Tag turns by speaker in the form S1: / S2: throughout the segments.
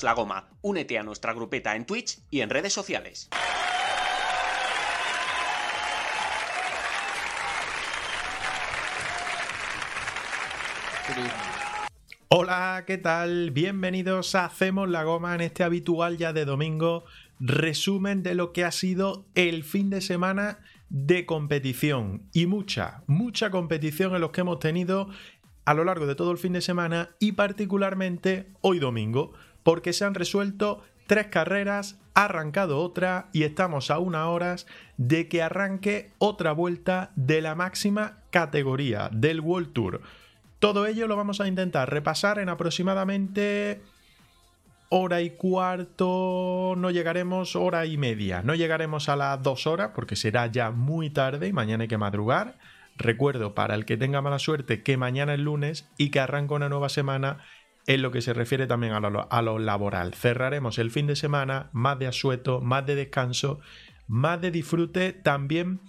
S1: La goma. Únete a nuestra grupeta en Twitch y en redes sociales.
S2: Hola, ¿qué tal? Bienvenidos a Hacemos la Goma en este habitual ya de domingo resumen de lo que ha sido el fin de semana de competición y mucha, mucha competición en los que hemos tenido a lo largo de todo el fin de semana y particularmente hoy domingo, porque se han resuelto tres carreras, ha arrancado otra y estamos a una horas de que arranque otra vuelta de la máxima categoría del World Tour. Todo ello lo vamos a intentar repasar en aproximadamente hora y cuarto, no llegaremos hora y media, no llegaremos a las dos horas porque será ya muy tarde y mañana hay que madrugar. Recuerdo para el que tenga mala suerte que mañana es lunes y que arranca una nueva semana en lo que se refiere también a lo, laboral. Cerraremos el fin de semana más de asueto, más de descanso, más de disfrute también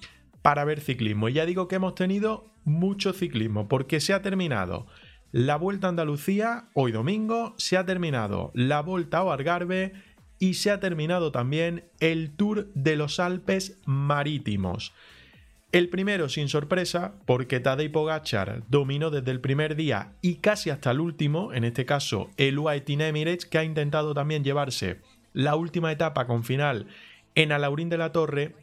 S2: para ver ciclismo. Y ya digo que hemos tenido mucho ciclismo porque se ha terminado la Vuelta a Andalucía hoy domingo, se ha terminado la Vuelta a Algarve y se ha terminado también el Tour de los Alpes Marítimos. El primero sin sorpresa, porque Tadej Pogachar dominó desde el primer día y casi hasta el último, en este caso el UAE Emirates, que ha intentado también llevarse la última etapa con final en Alaurín de la Torre.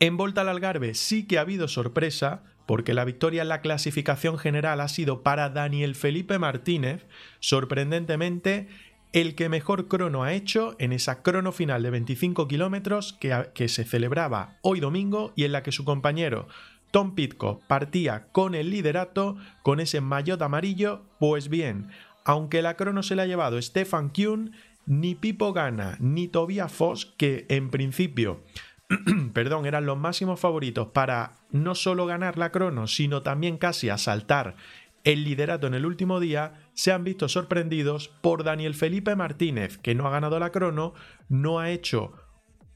S2: En Volta al Algarve sí que ha habido sorpresa, porque la victoria en la clasificación general ha sido para Daniel Felipe Martínez, sorprendentemente el que mejor crono ha hecho en esa crono final de 25 kilómetros que, se celebraba hoy domingo y en la que su compañero Tom Pitcock partía con el liderato, con ese maillot amarillo, pues bien, aunque la crono se la ha llevado Stefan Kuhn, ni Pipo Gana ni Tobias Foss, que en principio perdón, eran los máximos favoritos para no solo ganar la crono, sino también casi asaltar el liderato en el último día, se han visto sorprendidos por Daniel Felipe Martínez, que no ha ganado la crono, no ha hecho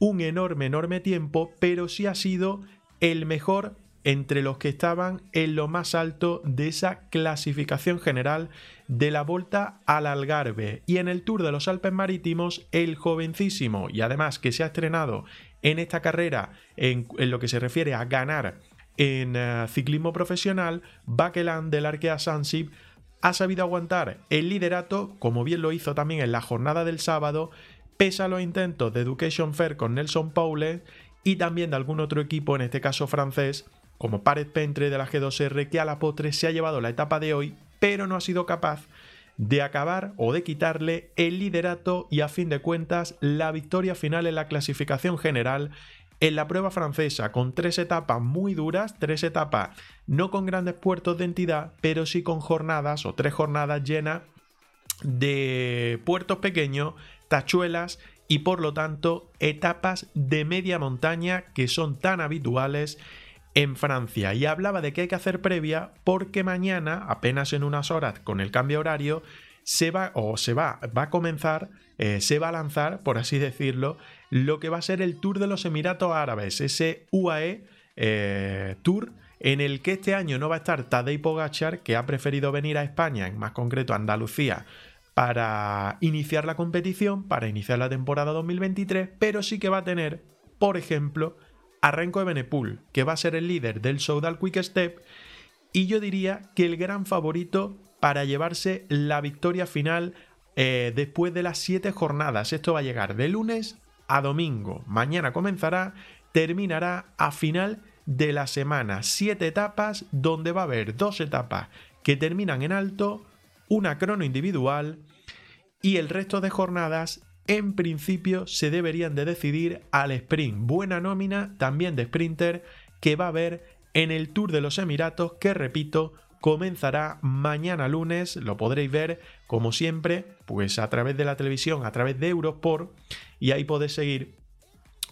S2: un enorme, enorme tiempo, pero sí ha sido el mejor entre los que estaban en lo más alto de esa clasificación general de la Volta al Algarve. Y en el Tour de los Alpes Marítimos, el jovencísimo, y además que se ha estrenado en esta carrera en, lo que se refiere a ganar en eh, ciclismo profesional, Bakeland del Arkea Sansip ha sabido aguantar el liderato, como bien lo hizo también en la jornada del sábado, pese a los intentos de Education Fair con Nelson Paule y también de algún otro equipo, en este caso francés, como Paret Pentre de la G2R, que a la postre se ha llevado la etapa de hoy, pero no ha sido capaz de acabar o de quitarle el liderato y a fin de cuentas la victoria final en la clasificación general en la prueba francesa con tres etapas muy duras, tres etapas no con grandes puertos de entidad, pero sí con jornadas o tres jornadas llenas de puertos pequeños, tachuelas y por lo tanto etapas de media montaña que son tan habituales en Francia. Y hablaba de que hay que hacer previa porque mañana, apenas en unas horas con el cambio horario, se va o se va, va a comenzar, eh, se va a lanzar, por así decirlo, lo que va a ser el Tour de los Emiratos Árabes, ese UAE eh, Tour en el que este año no va a estar Tadej Pogachar, que ha preferido venir a España, en más concreto a Andalucía, para iniciar la competición, para iniciar la temporada 2023, pero sí que va a tener, por ejemplo, a Renko de Benepul, que va a ser el líder del Soudal Quick Step, y yo diría que el gran favorito para llevarse la victoria final eh, después de las 7 jornadas. Esto va a llegar de lunes a domingo. Mañana comenzará, terminará a final de la semana. Siete etapas donde va a haber dos etapas que terminan en alto, una crono individual y el resto de jornadas en principio se deberían de decidir al sprint. Buena nómina también de sprinter que va a haber en el Tour de los Emiratos, que repito, comenzará mañana lunes, lo podréis ver como siempre, pues a través de la televisión, a través de Eurosport, y ahí podéis seguir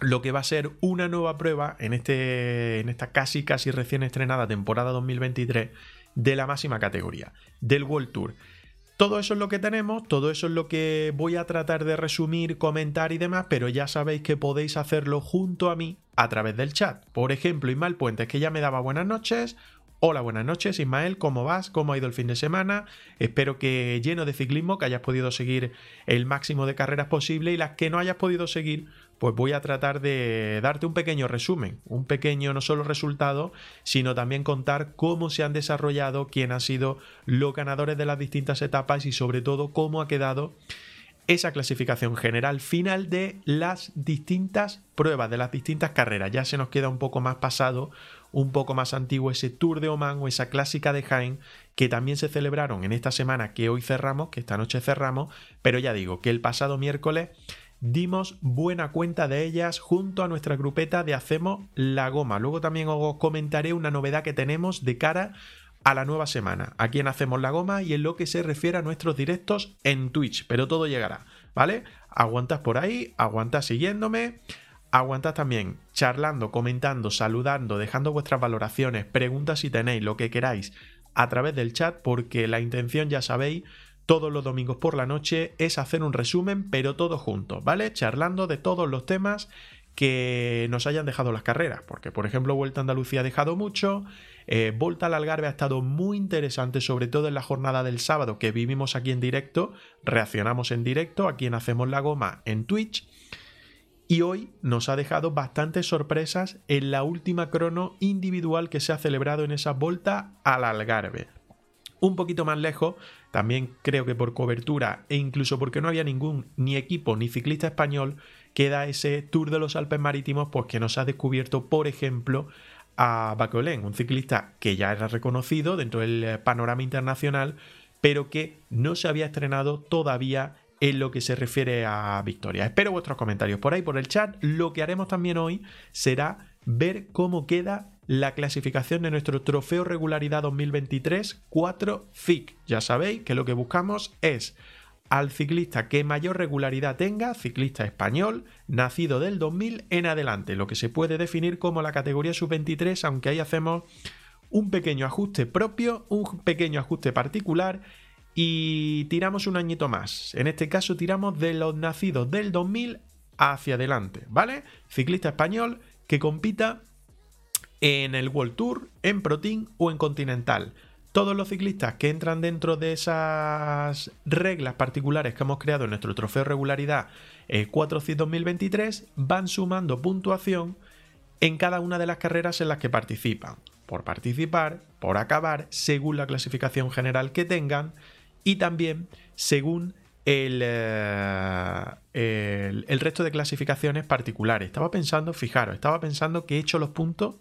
S2: lo que va a ser una nueva prueba en, este, en esta casi casi recién estrenada temporada 2023 de la máxima categoría, del World Tour. Todo eso es lo que tenemos, todo eso es lo que voy a tratar de resumir, comentar y demás, pero ya sabéis que podéis hacerlo junto a mí a través del chat. Por ejemplo, Ismael Puentes, que ya me daba buenas noches. Hola, buenas noches, Ismael, ¿cómo vas? ¿Cómo ha ido el fin de semana? Espero que lleno de ciclismo, que hayas podido seguir el máximo de carreras posible y las que no hayas podido seguir, pues voy a tratar de darte un pequeño resumen, un pequeño no solo resultado, sino también contar cómo se han desarrollado, quién han sido los ganadores de las distintas etapas y sobre todo cómo ha quedado esa clasificación general final de las distintas pruebas, de las distintas carreras. Ya se nos queda un poco más pasado, un poco más antiguo ese Tour de Oman o esa clásica de Jaén que también se celebraron en esta semana que hoy cerramos, que esta noche cerramos, pero ya digo que el pasado miércoles dimos buena cuenta de ellas junto a nuestra grupeta de Hacemos la Goma. Luego también os comentaré una novedad que tenemos de cara a la nueva semana, aquí en Hacemos la Goma y en lo que se refiere a nuestros directos en Twitch, pero todo llegará, ¿vale? Aguantas por ahí, aguantas siguiéndome, aguantas también charlando, comentando, saludando, dejando vuestras valoraciones, preguntas si tenéis, lo que queráis a través del chat, porque la intención ya sabéis todos los domingos por la noche es hacer un resumen, pero todo juntos, ¿vale? Charlando de todos los temas que nos hayan dejado las carreras, porque por ejemplo Vuelta a Andalucía ha dejado mucho, eh, Volta al Algarve ha estado muy interesante, sobre todo en la jornada del sábado que vivimos aquí en directo, reaccionamos en directo, aquí en Hacemos la Goma en Twitch, y hoy nos ha dejado bastantes sorpresas en la última crono individual que se ha celebrado en esa Volta al Algarve. Un poquito más lejos también creo que por cobertura e incluso porque no había ningún ni equipo ni ciclista español, queda ese Tour de los Alpes Marítimos, pues que nos ha descubierto, por ejemplo, a Bacolén, un ciclista que ya era reconocido dentro del eh, panorama internacional, pero que no se había estrenado todavía en lo que se refiere a Victoria. Espero vuestros comentarios por ahí, por el chat. Lo que haremos también hoy será ver cómo queda la clasificación de nuestro trofeo regularidad 2023 4 FIC. Ya sabéis que lo que buscamos es al ciclista que mayor regularidad tenga, ciclista español, nacido del 2000 en adelante, lo que se puede definir como la categoría sub-23, aunque ahí hacemos un pequeño ajuste propio, un pequeño ajuste particular y tiramos un añito más. En este caso tiramos de los nacidos del 2000 hacia adelante, ¿vale? Ciclista español que compita en el World Tour, en Pro Team o en Continental. Todos los ciclistas que entran dentro de esas reglas particulares que hemos creado en nuestro trofeo regularidad 4 c 2023 van sumando puntuación en cada una de las carreras en las que participan. Por participar, por acabar, según la clasificación general que tengan y también según el, eh, el, el, resto de clasificaciones particulares. Estaba pensando, fijaros, estaba pensando que he hecho los puntos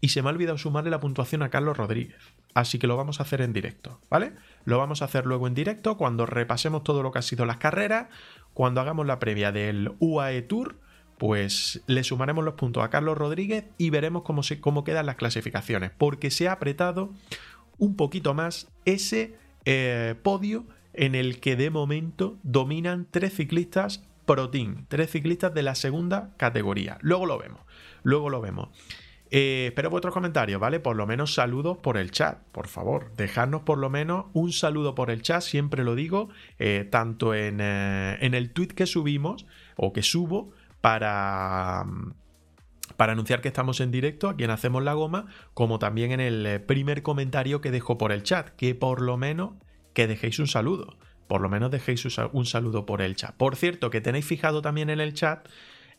S2: y se me ha olvidado sumarle la puntuación a Carlos Rodríguez. Así que lo vamos a hacer en directo, ¿vale? Lo vamos a hacer luego en directo cuando repasemos todo lo que ha sido las carreras, cuando hagamos la previa del UAE Tour, pues le sumaremos los puntos a Carlos Rodríguez y veremos cómo, se, cómo quedan las clasificaciones, porque se ha apretado un poquito más ese eh, podio en el que de momento dominan tres ciclistas Pro Team, tres ciclistas de la segunda categoría. Luego lo vemos, luego lo vemos. Eh, espero vuestros comentarios, ¿vale? Por lo menos saludos por el chat, por favor. Dejadnos por lo menos un saludo por el chat, siempre lo digo, eh, tanto en, en, el tweet que subimos o que subo para, para anunciar que estamos en directo, aquí en Hacemos la Goma, como también en el primer comentario que dejo por el chat, que por lo menos que dejéis un saludo. Por lo menos dejéis un saludo por el chat. Por cierto, que tenéis fijado también en el chat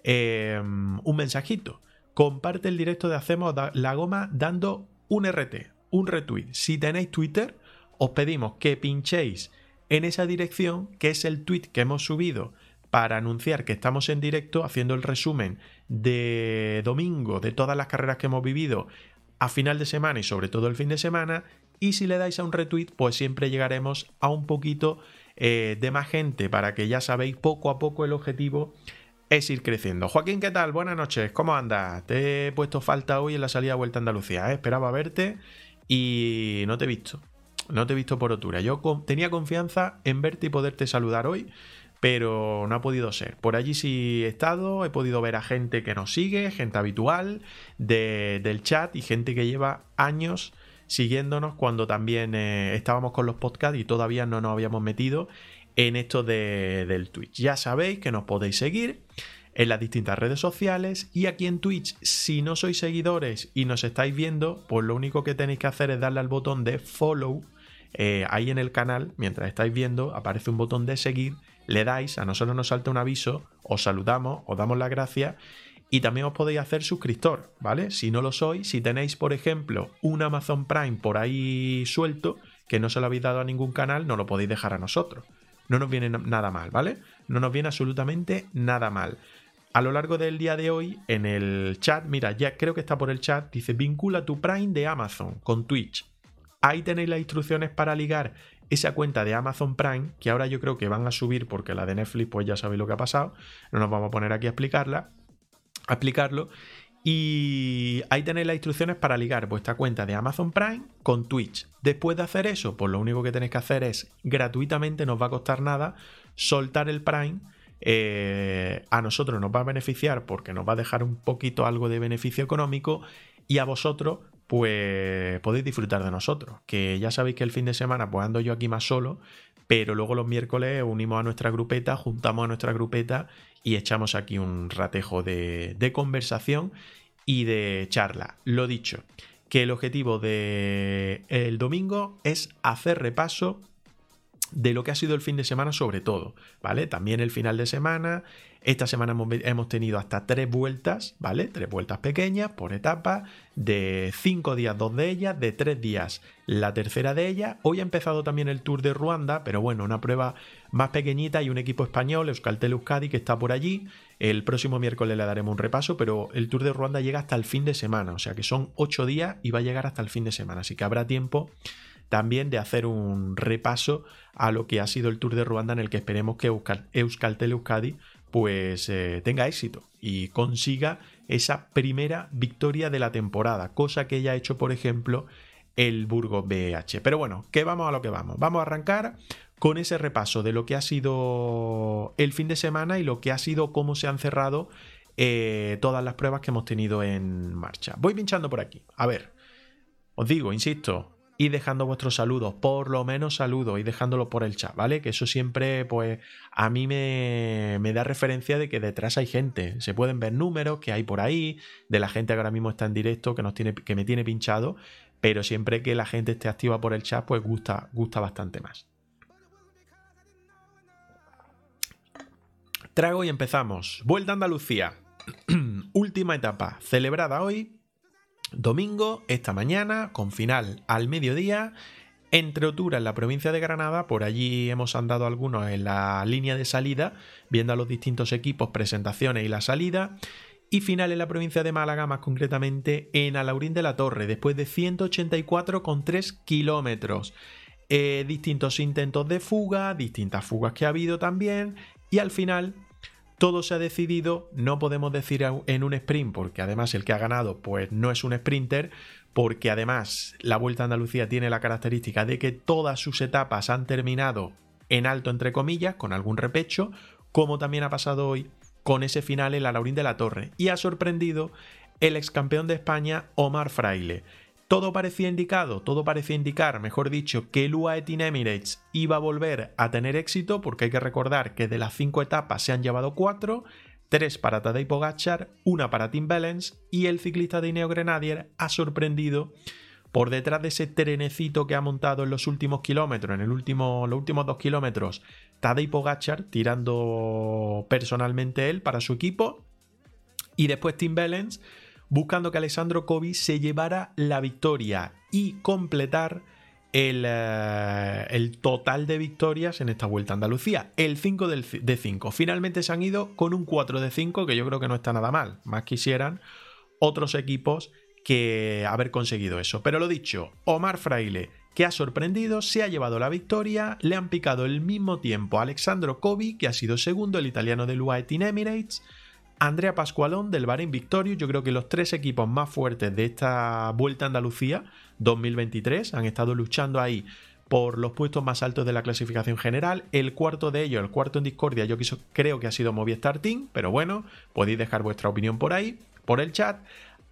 S2: un mensajito comparte el directo de Hacemos la Goma dando un RT, un retweet. Si tenéis Twitter, os pedimos que pinchéis en esa dirección, que es el tweet que hemos subido para anunciar que estamos en directo haciendo el resumen de domingo de todas las carreras que hemos vivido a final de semana y sobre todo el fin de semana. Y si le dais a un retweet, pues siempre llegaremos a un poquito eh, de más gente para que ya sabéis poco a poco el objetivo es ir creciendo. Joaquín, ¿qué tal? Buenas noches, ¿cómo andas? Te he puesto falta hoy en la salida de Vuelta a Andalucía, ¿eh? esperaba verte y no te he visto. No te he visto por otura. Yo tenía confianza en verte y poderte saludar hoy, pero no ha podido ser. Por allí sí he estado, he podido ver a gente que nos sigue, gente habitual del chat y gente que lleva años siguiéndonos cuando también eh, estábamos con los podcasts y todavía no nos habíamos metido en esto del Twitch. Ya sabéis que nos podéis seguir en las distintas redes sociales y aquí en Twitch, si no sois seguidores y nos estáis viendo, pues lo único que tenéis que hacer es darle al botón de follow eh, ahí en el canal, mientras estáis viendo, aparece un botón de seguir, le dais, a nosotros nos salta un aviso, os saludamos, os damos las gracias y también os podéis hacer suscriptor, ¿vale? Si no lo sois, si tenéis, por ejemplo, un Amazon Prime por ahí suelto, que no se lo habéis dado a ningún canal, no lo podéis dejar a nosotros. No nos viene nada mal, ¿vale? No nos viene absolutamente nada mal. A lo largo del día de hoy, en el chat, mira, ya creo que está por el chat, dice vincula tu Prime de Amazon con Twitch. Ahí tenéis las instrucciones para ligar esa cuenta de Amazon Prime, que ahora yo creo que van a subir porque la de Netflix, pues ya sabéis lo que ha pasado. No nos vamos a poner aquí a explicarla, a explicarlo. Y ahí tenéis las instrucciones para ligar vuestra cuenta de Amazon Prime con Twitch. Después de hacer eso, pues lo único que tenéis que hacer es gratuitamente, no os va a costar nada, soltar el Prime. Eh, a nosotros nos va a beneficiar porque nos va a dejar un poquito algo de beneficio económico y a vosotros pues podéis disfrutar de nosotros. Que ya sabéis que el fin de semana pues ando yo aquí más solo, pero luego los miércoles unimos a nuestra grupeta, juntamos a nuestra grupeta y echamos aquí un ratejo de, conversación y de charla. Lo dicho, que el objetivo del el domingo es hacer repaso de lo que ha sido el fin de semana sobre todo, ¿vale? También el final de semana, esta semana hemos, tenido hasta tres vueltas, ¿vale? Tres vueltas pequeñas por etapa, de cinco días dos de ellas, de tres días la tercera de ellas. Hoy ha empezado también el Tour de Ruanda, pero bueno, una prueba más pequeñita y un equipo español, Euskaltel Euskadi, que está por allí. El próximo miércoles le daremos un repaso, pero el Tour de Ruanda llega hasta el fin de semana, o sea que son ocho días y va a llegar hasta el fin de semana, así que habrá tiempo también de hacer un repaso a lo que ha sido el Tour de Ruanda en el que esperemos que Euskaltel Euskadi pues eh, tenga éxito y consiga esa primera victoria de la temporada, cosa que ya ha hecho, por ejemplo, el Burgos BH. Pero bueno, que vamos a lo que vamos. Vamos a arrancar con ese repaso de lo que ha sido el fin de semana y lo que ha sido cómo se han cerrado eh, todas las pruebas que hemos tenido en marcha. Voy pinchando por aquí. A ver, os digo, insisto, y dejando vuestros saludos, por lo menos saludos y dejándolo por el chat, ¿vale? Que eso siempre, pues, a mí me, me, da referencia de que detrás hay gente. Se pueden ver números que hay por ahí, de la gente que ahora mismo está en directo, que, nos tiene, que me tiene pinchado, pero siempre que la gente esté activa por el chat, pues gusta, gusta bastante más. Trago y empezamos. Vuelta a Andalucía. Última etapa, celebrada hoy Domingo, esta mañana, con final al mediodía, entre Otura en la provincia de Granada, por allí hemos andado algunos en la línea de salida, viendo a los distintos equipos, presentaciones y la salida, y final en la provincia de Málaga, más concretamente en Alaurín de la Torre, después de 184,3 kilómetros. Eh, distintos intentos de fuga, distintas fugas que ha habido también, y al final todo se ha decidido, no podemos decir en un sprint, porque además el que ha ganado pues no es un sprinter, porque además la Vuelta a Andalucía tiene la característica de que todas sus etapas han terminado en alto entre comillas, con algún repecho, como también ha pasado hoy con ese final en la Laurín de la Torre, y ha sorprendido el ex campeón de España Omar Fraile, todo parecía indicado, todo parecía indicar, mejor dicho, que el UAE Team Emirates iba a volver a tener éxito, porque hay que recordar que de las cinco etapas se han llevado cuatro, tres para Tadej Pogacar, una para Tim Balance y el ciclista de Ineo Grenadier ha sorprendido por detrás de ese trenecito que ha montado en los últimos kilómetros, en el último, los últimos dos kilómetros, Tadej Pogachar tirando personalmente él para su equipo y después Tim Balance buscando que Alessandro Covi se llevara la victoria y completar el, eh, el, total de victorias en esta vuelta a Andalucía. El 5 de 5. Finalmente se han ido con un 4 de 5, que yo creo que no está nada mal. Más quisieran otros equipos que haber conseguido eso. Pero lo dicho, Omar Fraile, que ha sorprendido, se ha llevado la victoria, le han picado el mismo tiempo a Alexandro Covi, que ha sido segundo, el italiano del UAE Team Emirates, Andrea Pascualón del Bahrein Victorio, yo creo que los tres equipos más fuertes de esta Vuelta a Andalucía 2023 han estado luchando ahí por los puestos más altos de la clasificación general. El cuarto de ellos, el cuarto en discordia, yo creo que ha sido Movistar Team, pero bueno, podéis dejar vuestra opinión por ahí, por el chat.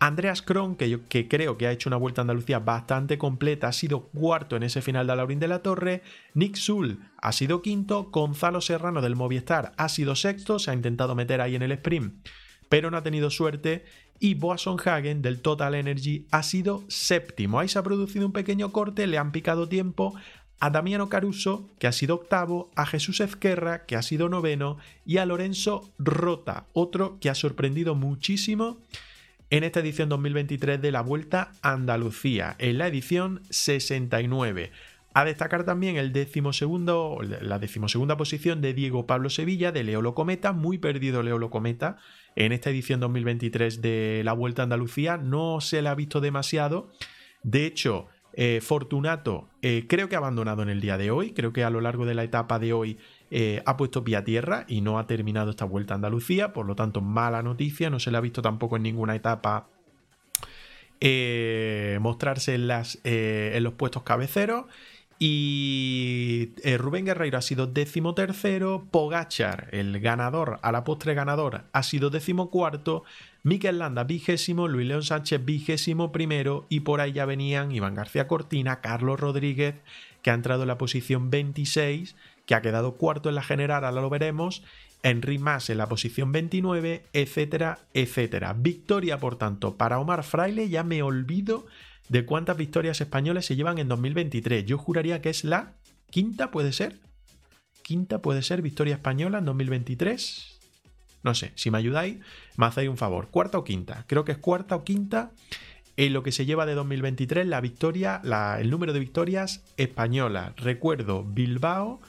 S2: Andreas Kron, que, yo, creo que ha hecho una vuelta a Andalucía bastante completa, ha sido cuarto en ese final de Laurín de la Torre. Nick Sul ha sido quinto. Gonzalo Serrano del Movistar ha sido sexto. Se ha intentado meter ahí en el sprint, pero no ha tenido suerte. Y Boasson Hagen del Total Energy ha sido séptimo. Ahí se ha producido un pequeño corte, le han picado tiempo a Damiano Caruso, que ha sido octavo, a Jesús Ezquerra, que ha sido noveno, y a Lorenzo Rota, otro que ha sorprendido muchísimo en esta edición 2023 de la Vuelta Andalucía, en la edición 69. A destacar también el decimosegundo, la decimosegunda posición de Diego Pablo Sevilla de Leolo Cometa, muy perdido Leolo Cometa en esta edición 2023 de la Vuelta a Andalucía, no se le ha visto demasiado. De hecho, eh, Fortunato eh, creo que ha abandonado en el día de hoy, creo que a lo largo de la etapa de hoy eh, ha puesto pie a tierra y no ha terminado esta vuelta a Andalucía, por lo tanto mala noticia, no se le ha visto tampoco en ninguna etapa eh, mostrarse eh, en los puestos cabeceros. Y Rubén Guerreiro ha sido décimo tercero, Pogachar, el ganador, a la postre ganador, ha sido décimo cuarto, Miquel Landa vigésimo, Luis León Sánchez vigésimo primero y por ahí ya venían Iván García Cortina, Carlos Rodríguez, que ha entrado en la posición 26 que ha quedado cuarto en la general, ahora lo veremos, Henry Mas en la posición 29, etcétera, etcétera. Victoria, por tanto, para Omar Fraile, ya me olvido de cuántas victorias españoles se llevan en 2023. Yo juraría que es la quinta, ¿puede ser? Quinta puede ser victoria española en 2023. No sé, si me ayudáis, me hacéis un favor. ¿Cuarta o quinta? Creo que es cuarta o quinta en lo que se lleva de 2023 la victoria, el número de victorias españolas. Recuerdo Bilbao,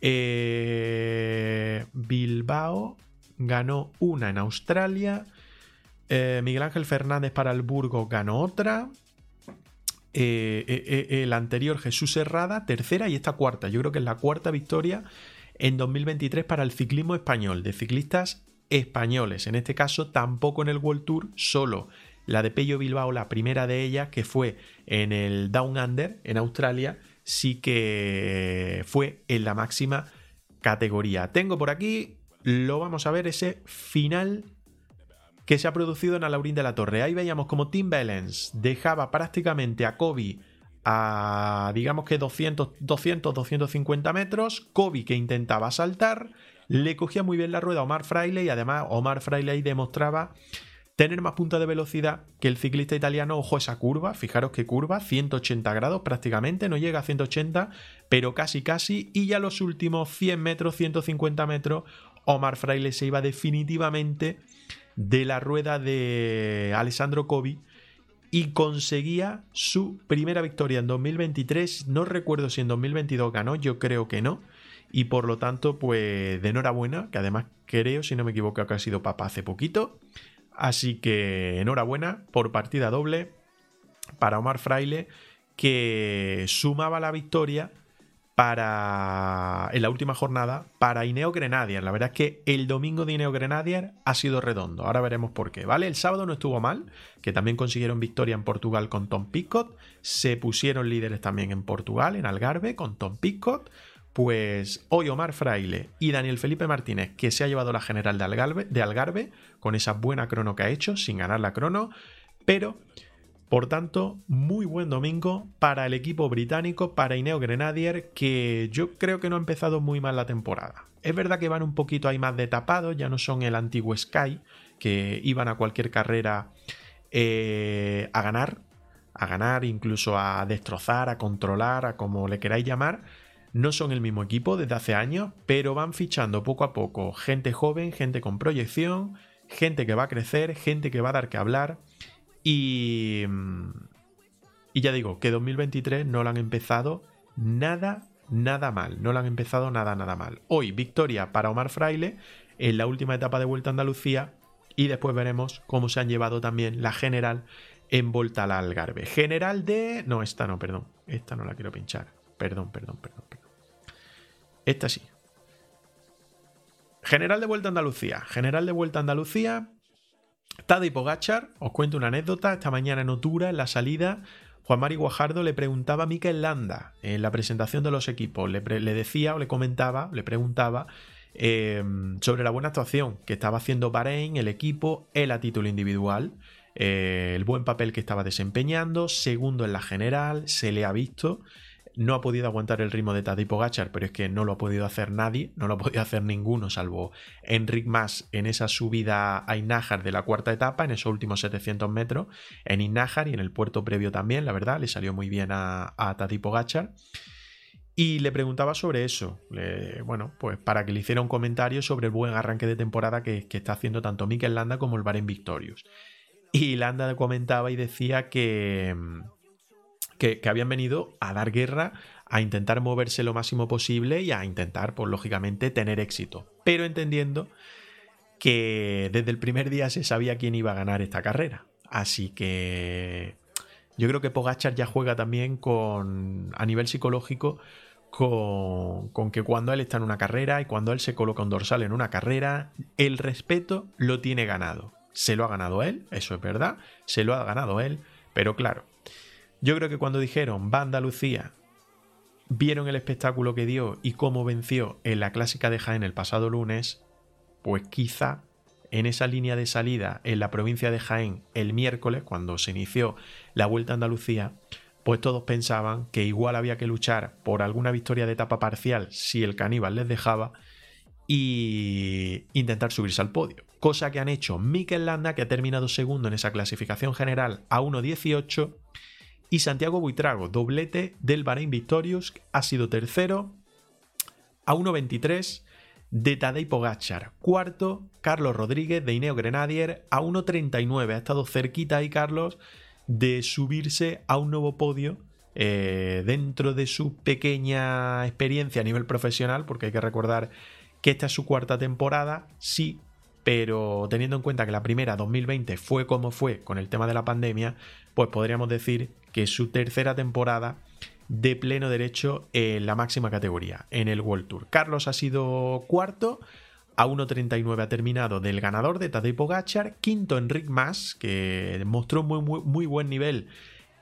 S2: eh, Bilbao ganó una en Australia. Eh, Miguel Ángel Fernández para el Burgo ganó otra. Eh, el anterior Jesús Herrada, tercera y esta cuarta. Yo creo que es la cuarta victoria en 2023 para el ciclismo español, de ciclistas españoles. En este caso, tampoco en el World Tour, solo la de Pello Bilbao, la primera de ellas, que fue en el Down Under, en Australia, sí que fue en la máxima categoría. Tengo por aquí, lo vamos a ver, ese final que se ha producido en Alaurín de la Torre. Ahí veíamos como Tim Bellens dejaba prácticamente a Kobe a digamos que 200, 200, 250 metros. Kobe que intentaba saltar, le cogía muy bien la rueda a Omar Fraile y además Omar Fraile ahí demostraba tener más punta de velocidad que el ciclista italiano. Ojo esa curva, fijaros qué curva, 180 grados prácticamente, no llega a 180, pero casi casi. Y ya los últimos 100 metros, 150 metros, Omar Fraile se iba definitivamente de la rueda de Alessandro Covi y conseguía su primera victoria en 2023. No recuerdo si en 2022 ganó, yo creo que no. Y por lo tanto, pues de enhorabuena, que además creo, si no me equivoco, que ha sido papá hace poquito. Así que enhorabuena por partida doble para Omar Fraile, que sumaba la victoria para en la última jornada para Ineo Grenadier. La verdad es que el domingo de Ineo Grenadier ha sido redondo. Ahora veremos por qué. ¿Vale? El sábado no estuvo mal, que también consiguieron victoria en Portugal con Tom Picot. Se pusieron líderes también en Portugal, en Algarve, con Tom Picot. Pues hoy Omar Fraile y Daniel Felipe Martínez, que se ha llevado la general de Algarve, con esa buena crono que ha hecho, sin ganar la crono, pero por tanto, muy buen domingo para el equipo británico, para Ineo Grenadier, que yo creo que no ha empezado muy mal la temporada. Es verdad que van un poquito ahí más de tapado, ya no son el antiguo Sky, que iban a cualquier carrera eh, a ganar, a ganar, incluso a destrozar, a controlar, a como le queráis llamar no son el mismo equipo desde hace años, pero van fichando poco a poco gente joven, gente con proyección, gente que va a crecer, gente que va a dar que hablar. Y, y ya digo, que 2023 no lo han empezado nada, nada mal. No lo han empezado nada, nada mal. Hoy, victoria para Omar Fraile en la última etapa de Vuelta a Andalucía. Y después veremos cómo se han llevado también la general en Volta al Algarve. General de... No, esta no, perdón. Esta no la quiero pinchar. Perdón, perdón, perdón. Esta sí. General de Vuelta a Andalucía. General de Vuelta a Andalucía. Tadej Pogachar. Os cuento una anécdota. Esta mañana en Otura, en la salida, Juan Mari Guajardo le preguntaba a Mikel Landa en la presentación de los equipos. Le, decía o le comentaba, le preguntaba em, sobre la buena actuación que estaba haciendo Bahrein, el equipo, él a título individual. Eh, el buen papel que estaba desempeñando, segundo en la general, se le ha visto no ha podido aguantar el ritmo de Tadej Pogachar, pero es que no lo ha podido hacer nadie, no lo ha podido hacer ninguno, salvo Enric Mas en esa subida a Innájar de la cuarta etapa, en esos últimos 700 metros, en Innájar y en el puerto previo también, la verdad, le salió muy bien a, a Tadej. Y le preguntaba sobre eso, bueno, pues para que le hiciera un comentario sobre el buen arranque de temporada que, está haciendo tanto Mikel Landa como el Bahrein Victorious. Y Landa comentaba y decía que, que, habían venido a dar guerra, a intentar moverse lo máximo posible y a intentar, pues lógicamente, tener éxito. Pero entendiendo que desde el primer día se sabía quién iba a ganar esta carrera. Así que yo creo que Pogachar ya juega también con, a nivel psicológico, con, con, que cuando él está en una carrera y cuando él se coloca un dorsal en una carrera, el respeto lo tiene ganado. Se lo ha ganado él, eso es verdad, se lo ha ganado él, pero claro, yo creo que cuando dijeron va Andalucía, vieron el espectáculo que dio y cómo venció en la clásica de Jaén el pasado lunes, pues quizá en esa línea de salida en la provincia de Jaén el miércoles, cuando se inició la Vuelta a Andalucía, pues todos pensaban que igual había que luchar por alguna victoria de etapa parcial si el caníbal les dejaba y intentar subirse al podio. Cosa que han hecho Mikel Landa, que ha terminado segundo en esa clasificación general a 1.18 y Santiago Buitrago, doblete del Bahrein Victorious, ha sido tercero a 1.23 de Tadej Pogachar. Cuarto, Carlos Rodríguez de Ineo Grenadier a 1.39. Ha estado cerquita ahí Carlos de subirse a un nuevo podio eh, dentro de su pequeña experiencia a nivel profesional, porque hay que recordar que esta es su cuarta temporada, sí, pero teniendo en cuenta que la primera, 2020, fue como fue con el tema de la pandemia, pues podríamos decir que su tercera temporada de pleno derecho en la máxima categoría, en el World Tour. Carlos ha sido cuarto, a 1.39 ha terminado del ganador de Tadej Pogachar, quinto Enric Mas, que mostró muy, muy, muy buen nivel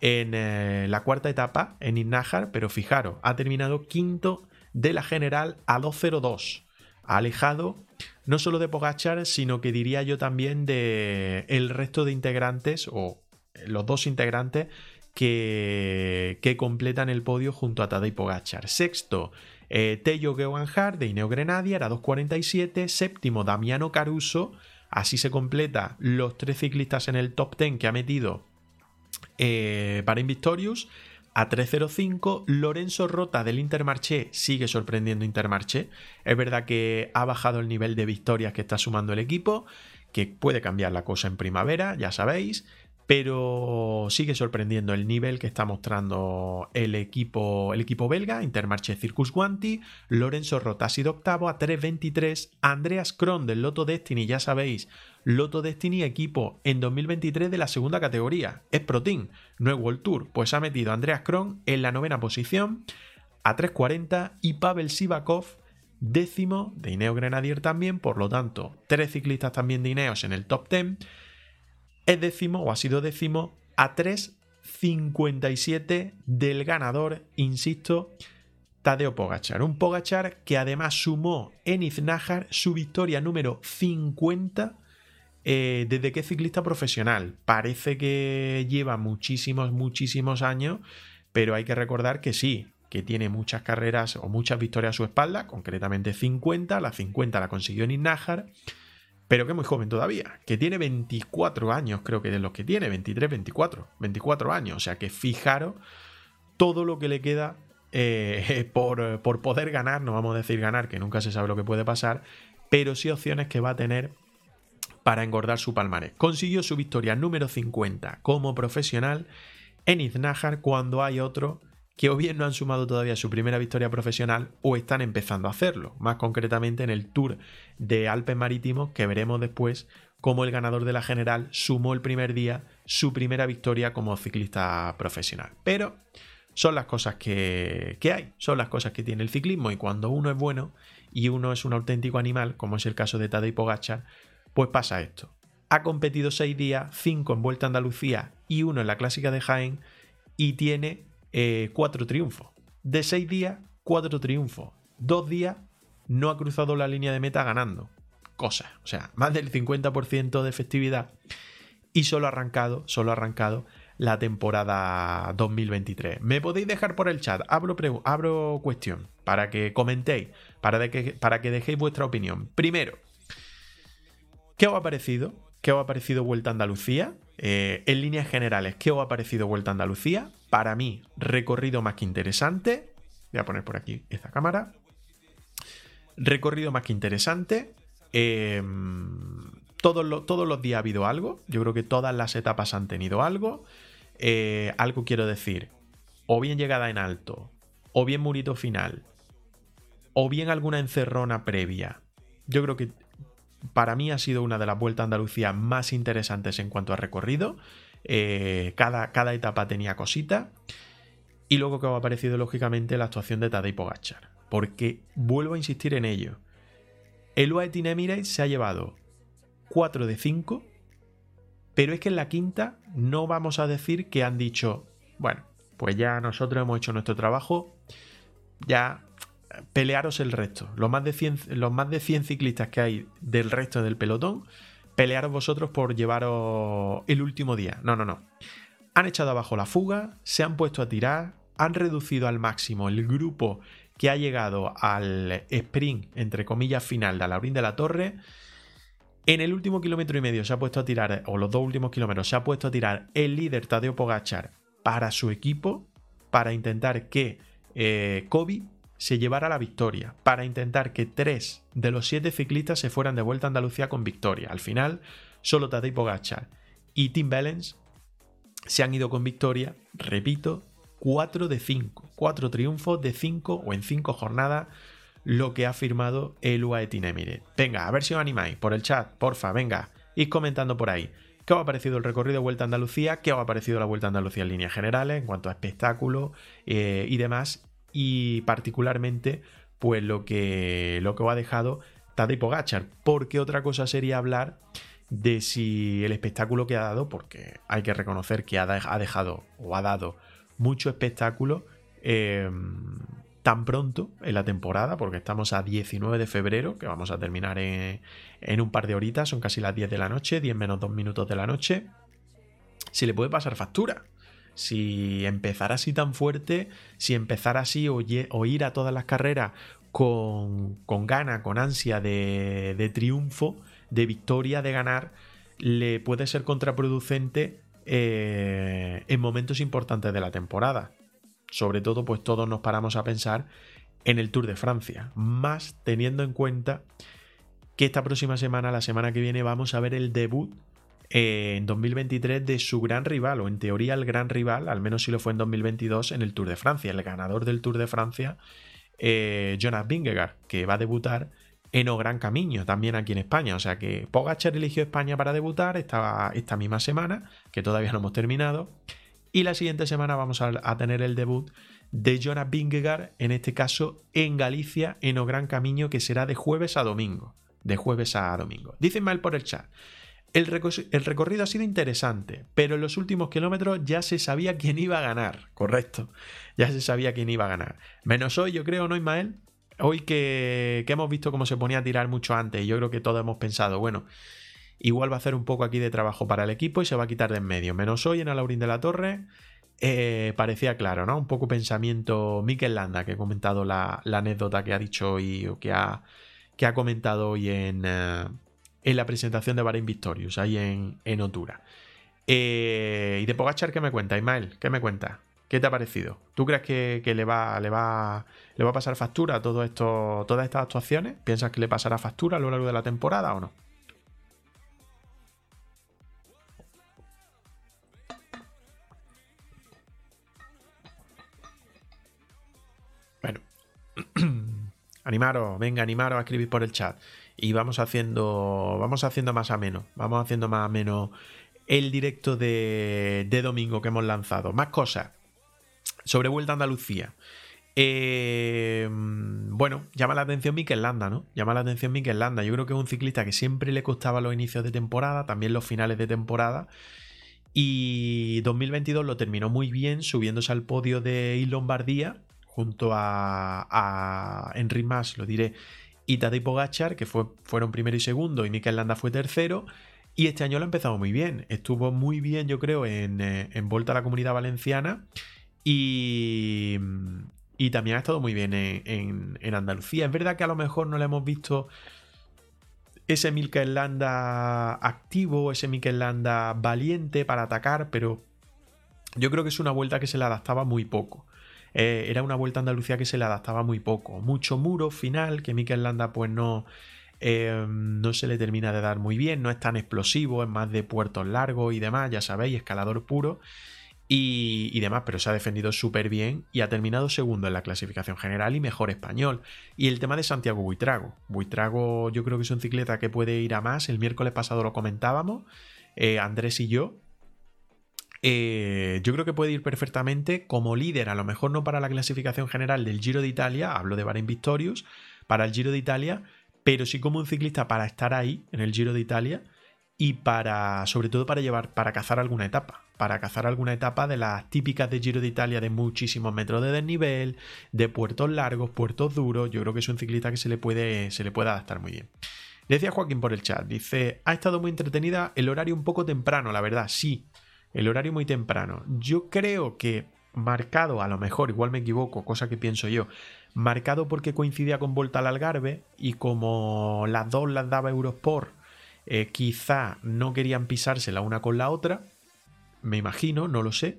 S2: en eh, la cuarta etapa en Innájar, pero fijaros, ha terminado quinto de la general a 2.02. Ha alejado no solo de Pogachar, sino que diría yo también de el resto de integrantes o los dos integrantes que, que completan el podio junto a Tadej Pogachar. Sexto, eh, Tello Gewanhar de Ineo Grenadier a 2.47. Séptimo, Damiano Caruso. Así se completa los tres ciclistas en el top 10 que ha metido eh, para Invictorious. A 3.05, Lorenzo Rota del Intermarché sigue sorprendiendo Intermarché. Es verdad que ha bajado el nivel de victorias que está sumando el equipo, que puede cambiar la cosa en primavera, ya sabéis pero sigue sorprendiendo el nivel que está mostrando el equipo, el equipo belga, Intermarché Circus Guanti, Lorenzo Rotasi octavo a 3.23, Andreas Kron del Loto Destiny, ya sabéis, Loto Destiny equipo en 2023 de la segunda categoría, es Pro Team, no es World Tour, pues ha metido a Andreas Kron en la novena posición a 3.40 y Pavel Sivakov décimo de Ineo Grenadier también, por lo tanto, tres ciclistas también de Ineos en el top 10 es décimo o ha sido décimo a 3.57 del ganador, insisto, Tadeo Pogachar. Un Pogachar que además sumó en Iznájar su victoria número 50 eh, desde que es ciclista profesional. Parece que lleva muchísimos, muchísimos años, pero hay que recordar que sí, que tiene muchas carreras o muchas victorias a su espalda, concretamente 50. La 50 la consiguió en Iznájar pero que es muy joven todavía, que tiene 24 años, creo que de los que tiene, 23, 24, 24 años, o sea que fijaros todo lo que le queda eh, por, por, poder ganar, no vamos a decir ganar, que nunca se sabe lo que puede pasar, pero sí opciones que va a tener para engordar su palmarés. Consiguió su victoria número 50 como profesional en Iznájar cuando hay otro que o bien no han sumado todavía su primera victoria profesional o están empezando a hacerlo, más concretamente en el Tour de Alpes Marítimos que veremos después cómo el ganador de la general sumó el primer día su primera victoria como ciclista profesional. Pero son las cosas que, que hay, son las cosas que tiene el ciclismo y cuando uno es bueno y uno es un auténtico animal, como es el caso de Tadej Pogacar, pues pasa esto. Ha competido seis días, cinco en Vuelta a Andalucía y uno en la Clásica de Jaén y tiene eh, cuatro triunfos. De seis días, cuatro triunfos. Dos días no ha cruzado la línea de meta ganando. Cosas. O sea, más del 50% de efectividad. Y solo ha arrancado, solo ha arrancado la temporada 2023. Me podéis dejar por el chat, abro, abro cuestión, para que comentéis, para, que, para que dejéis vuestra opinión. Primero, ¿qué os ha parecido? ¿Qué os ha parecido Vuelta a Andalucía? Eh, en líneas generales, ¿qué os ha parecido Vuelta a Andalucía? Para mí, recorrido más que interesante. Voy a poner por aquí esta cámara. Recorrido más que interesante. Em, todos, los días ha habido algo. Yo creo que todas las etapas han tenido algo. Eh, algo quiero decir. O bien llegada en alto. O bien murito final. O bien alguna encerrona previa. Yo creo que para mí ha sido una de las vueltas a Andalucía más interesantes en cuanto a recorrido. Eh, cada, cada, etapa tenía cosita. Y luego que ha aparecido lógicamente la actuación de Tadej Pogachar. Porque vuelvo a insistir en ello. El UAE Team Emirates se ha llevado 4 de 5. Pero es que en la quinta no vamos a decir que han dicho, bueno, pues ya nosotros hemos hecho nuestro trabajo, ya pelearos el resto. Los más, de 100, los más de 100 ciclistas que hay del resto del pelotón, pelearos vosotros por llevaros el último día. No, no, no. Han echado abajo la fuga, se han puesto a tirar, han reducido al máximo el grupo que ha llegado al sprint, entre comillas, final de Laurín de la Torre. En el último kilómetro y medio se ha puesto a tirar, o los dos últimos kilómetros, se ha puesto a tirar el líder Tadeo Pogachar para su equipo, para intentar que eh, Kobe se llevara la victoria, para intentar que tres de los siete ciclistas se fueran de vuelta a Andalucía con victoria. Al final, solo Tadej Pogacar y Tim Bellens se han ido con victoria, repito, 4 de 5, 4 triunfos de 5 o en 5 jornadas, lo que ha firmado el UAE Team Venga, a ver si os animáis por el chat, porfa, venga, id comentando por ahí. ¿Qué os ha parecido el recorrido de Vuelta a Andalucía? ¿Qué os ha parecido la Vuelta a Andalucía en líneas generales en cuanto a espectáculo eh, y demás? Y particularmente pues lo que, lo que ha dejado Tadej Pogachar, porque otra cosa sería hablar de si el espectáculo que ha dado, porque hay que reconocer que ha, dejado o ha dado mucho espectáculo em, tan pronto en la temporada, porque estamos a 19 de febrero, que vamos a terminar en, en un par de horitas, son casi las 10 de la noche, 10 menos 2 minutos de la noche, si le puede pasar factura si empezara así tan fuerte, si empezara así o, ir a todas las carreras con, con gana, con ansia de, de, triunfo, de victoria, de ganar, le puede ser contraproducente eh, en momentos importantes de la temporada. Sobre todo, pues todos nos paramos a pensar en el Tour de Francia, más teniendo en cuenta que esta próxima semana, la semana que viene, vamos a ver el debut eh, en 2023 de su gran rival, o en teoría el gran rival, al menos si lo fue en 2022, en el Tour de Francia, el ganador del Tour de Francia, eh, Jonas Vingegaard, que va a debutar en O Gran Camino, también aquí en España. O sea que Pogachar eligió España para debutar esta, esta misma semana, que todavía no hemos terminado. Y la siguiente semana vamos a, tener el debut de Jonas Vingegaard, en este caso en Galicia, en O Gran Camino, que será de jueves a domingo. De jueves a domingo. Dice mal por el chat. El, recorrido ha sido interesante, pero en los últimos kilómetros ya se sabía quién iba a ganar, correcto. Ya se sabía quién iba a ganar. Menos hoy, yo creo, ¿no, Ismael? Hoy que, hemos visto cómo se ponía a tirar mucho antes, y yo creo que todos hemos pensado, bueno, igual va a hacer un poco aquí de trabajo para el equipo y se va a quitar de en medio. Menos hoy en Alaurín de la Torre, eh, parecía claro, ¿no? Un poco pensamiento Mikel Landa, que he comentado la, anécdota que ha dicho hoy, o que ha, que ha comentado hoy en, eh, en la presentación de Bahrain Victorious, ahí en, en Otura. Eh, y de Pogachar, ¿qué me cuenta, Ismael? ¿Qué me cuenta? ¿Qué te ha parecido? ¿Tú crees que, le, va, le, va, le va a pasar factura a todo esto, todas estas actuaciones? ¿Piensas que le pasará factura a lo largo de la temporada o no? animaros, venga, animaros a escribir por el chat. Y vamos haciendo, vamos haciendo más a menos, vamos haciendo más a menos el directo de, de domingo que hemos lanzado. Más cosas sobre Vuelta a Andalucía. Eh, bueno, llama la atención Mikel Landa, ¿no? Llama la atención Mikel Landa. Yo creo que es un ciclista que siempre le costaba los inicios de temporada, también los finales de temporada. Y 2022 lo terminó muy bien, subiéndose al podio de Lombardía, junto a, a Mas, lo diré, y Tadej Pogachar, que fue, fueron primero y segundo, y Mikel Landa fue tercero. Y este año lo ha empezado muy bien. Estuvo muy bien, yo creo, en, eh, en Volta a la Comunidad Valenciana. Y, y también ha estado muy bien en, Andalucía. Es verdad que a lo mejor no le hemos visto ese Mikel Landa activo, ese Mikel Landa valiente para atacar, pero yo creo que es una vuelta que se le adaptaba muy poco. Eh, era una vuelta a Andalucía que se le adaptaba muy poco. Mucho muro final, que Mikel Landa pues no, eh, no se le termina de dar muy bien, no es tan explosivo, es más de puertos largos y demás, ya sabéis, escalador puro y, demás, pero se ha defendido súper bien y ha terminado segundo en la clasificación general y mejor español. Y el tema de Santiago Buitrago. Buitrago yo creo que es un cicleta que puede ir a más. El miércoles pasado lo comentábamos, eh, Andrés y yo. Eh, yo creo que puede ir perfectamente como líder, a lo mejor no para la clasificación general del Giro de Italia, hablo de Bahrain Victorious, para el Giro de Italia, pero sí como un ciclista para estar ahí en el Giro de Italia y para, sobre todo para llevar, para cazar alguna etapa para cazar alguna etapa de las típicas de Giro de Italia de muchísimos metros de desnivel, de puertos largos, puertos duros. Yo creo que es un ciclista que se le puede, se le puede adaptar muy bien. Decía Joaquín por el chat, dice, ha estado muy entretenida, el horario un poco temprano, la verdad, sí, el horario muy temprano. Yo creo que marcado, a lo mejor, igual me equivoco, cosa que pienso yo, marcado porque coincidía con Volta al Algarve y como las dos las daba Eurosport, eh, quizá no querían pisarse la una con la otra, me imagino, no lo sé.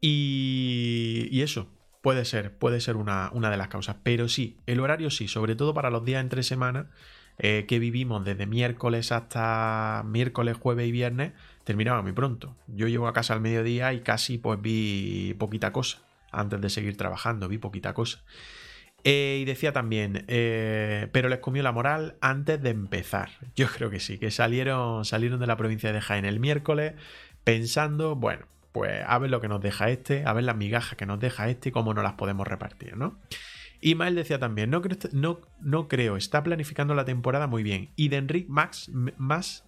S2: Y, eso, puede ser, puede ser una, de las causas. Pero sí, el horario sí, sobre todo para los días entre semana eh, que vivimos desde miércoles hasta miércoles, jueves y viernes, terminaba muy pronto. Yo llego a casa al mediodía y casi pues vi poquita cosa. Antes de seguir trabajando, vi poquita cosa. Eh, y decía también, eh, pero les comió la moral antes de empezar. Yo creo que sí, que salieron, salieron de la provincia de Jaén el miércoles pensando, bueno, pues a ver lo que nos deja este, a ver las migajas que nos deja este y cómo no las podemos repartir, ¿no? Y Mael decía también, no creo, no, no creo, está planificando la temporada muy bien. Y de Enric Max, más...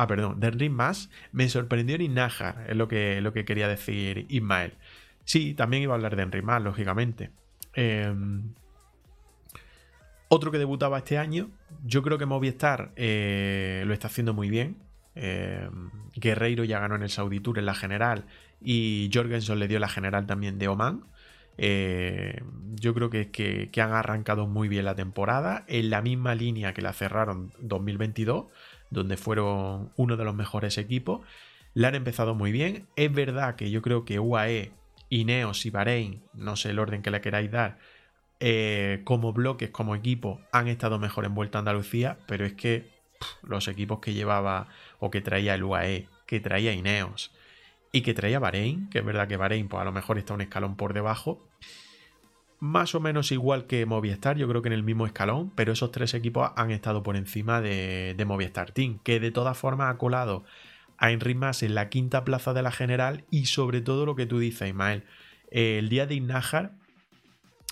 S2: Ah, perdón, de Enric Más me sorprendió en Inajar, es lo que, lo que quería decir Ismael. Sí, también iba a hablar de Enric Más, lógicamente. Em, otro que debutaba este año, yo creo que Movistar eh, lo está haciendo muy bien. Em, Guerreiro ya ganó en el Saudi Tour en la general y Jorgensen le dio la general también de Oman. Eh, yo creo que, que, han arrancado muy bien la temporada en la misma línea que la cerraron 2022, donde fueron uno de los mejores equipos. La han empezado muy bien. Es verdad que yo creo que UAE Ineos y Bahrein, no sé el orden que le queráis dar, eh, como bloques, como equipo, han estado mejor en Vuelta a Andalucía, pero es que los equipos que llevaba o que traía el UAE, que traía Ineos y que traía Bahrein, que es verdad que Bahrein pues a lo mejor está un escalón por debajo, más o menos igual que Movistar, yo creo que en el mismo escalón, pero esos tres equipos han estado por encima de, Movistar Team, que de todas formas ha colado a Henry Mas en la quinta plaza de la general y sobre todo lo que tú dices, Ismael. el día de Innájar,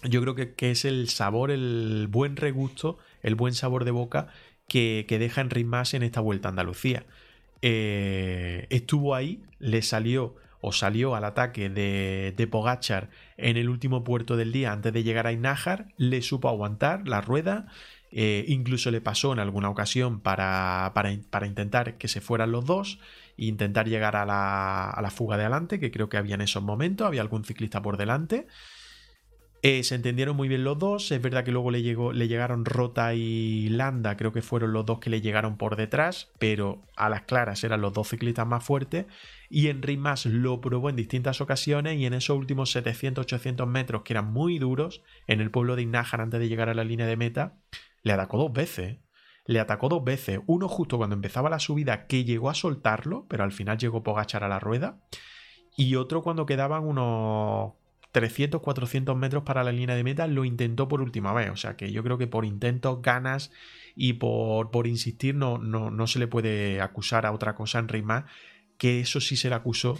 S2: yo creo que, es el sabor, el buen regusto, el buen sabor de boca que, deja Henry Mas en esta vuelta a Andalucía. Eh, estuvo ahí, le salió o salió al ataque de, de, Pogachar en el último puerto del día antes de llegar a Innájar, le supo aguantar la rueda eh, incluso le pasó en alguna ocasión para, para, intentar que se fueran los dos e intentar llegar a la, a la, fuga de adelante, que creo que había en esos momentos, había algún ciclista por delante. Eh, se entendieron muy bien los dos, es verdad que luego le, llegó, le llegaron Rota y Landa, creo que fueron los dos que le llegaron por detrás, pero a las claras eran los dos ciclistas más fuertes y Henry Mas lo probó en distintas ocasiones y en esos últimos 700-800 metros que eran muy duros en el pueblo de Innájar antes de llegar a la línea de meta, le atacó dos veces. Le atacó dos veces. Uno justo cuando empezaba la subida que llegó a soltarlo, pero al final llegó Pogachar a la rueda. Y otro cuando quedaban unos 300, 400 metros para la línea de meta lo intentó por última vez. O sea que yo creo que por intentos, ganas y por, por insistir no, no, no, se le puede acusar a otra cosa en Rima que eso sí se le acusó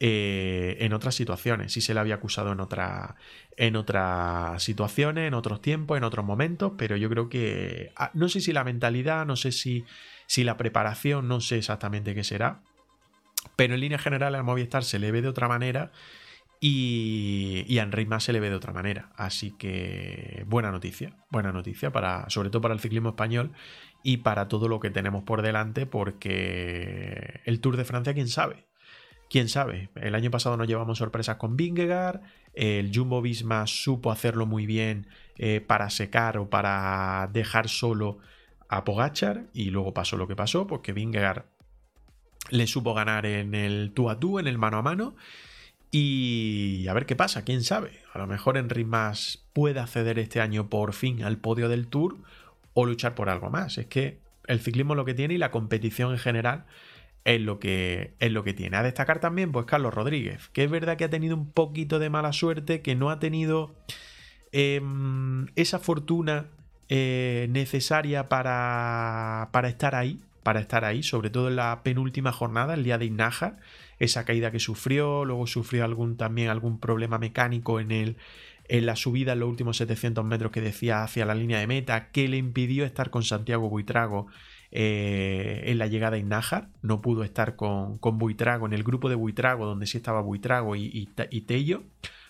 S2: eh, en otras situaciones. Sí se le había acusado en, otra, en otras situaciones, en otros tiempos, en otros momentos, pero yo creo que ah, no sé si la mentalidad, no sé si, si la preparación, no sé exactamente qué será, pero en línea general al Movistar se le ve de otra manera y, y a Enric se le ve de otra manera. Así que buena noticia, buena noticia, para, sobre todo para el ciclismo español y para todo lo que tenemos por delante, porque el Tour de Francia, quién sabe, quién sabe. El año pasado nos llevamos sorpresas con Vingegaard. El Jumbo Visma supo hacerlo muy bien eh, para secar o para dejar solo a Pogachar. Y luego pasó lo que pasó, porque Vingegaard le supo ganar en el tú a tú, en el mano a mano. Y a ver qué pasa, quién sabe. A lo mejor Enric Mas puede acceder este año por fin al podio del Tour o luchar por algo más. Es que el ciclismo lo que tiene y la competición en general es lo que, es lo que tiene. A destacar también, pues Carlos Rodríguez, que es verdad que ha tenido un poquito de mala suerte, que no ha tenido em, esa fortuna eh, necesaria para, para estar ahí, para estar ahí, sobre todo en la penúltima jornada, el día de Inaja, esa caída que sufrió, luego sufrió algún, también algún problema mecánico en, el, en la subida en los últimos 700 metros que decía hacia la línea de meta, que le impidió estar con Santiago Buitrago eh, en la llegada a Innájar. No pudo estar con, con, Buitrago, en el grupo de Buitrago, donde sí estaba Buitrago y, y, Tello,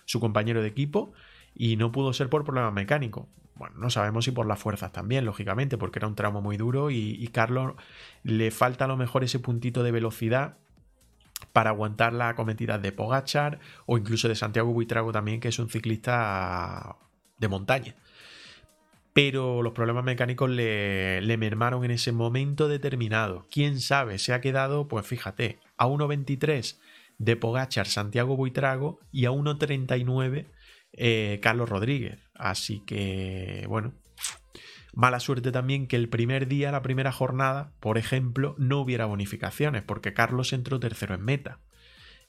S2: su compañero de equipo, y no pudo ser por problemas mecánicos. Bueno, no sabemos si por las fuerzas también, lógicamente, porque era un tramo muy duro y, Carlos le falta a lo mejor ese puntito de velocidad para aguantar la cometida de Pogachar o incluso de Santiago Buitrago también, que es un ciclista de montaña pero los problemas mecánicos le, mermaron en ese momento determinado. ¿Quién sabe? Se ha quedado, pues fíjate, a 1.23 de Pogachar Santiago Buitrago y a 1.39 eh, Carlos Rodríguez. Así que, bueno, mala suerte también que el primer día, la primera jornada, por ejemplo, no hubiera bonificaciones, porque Carlos entró tercero en meta.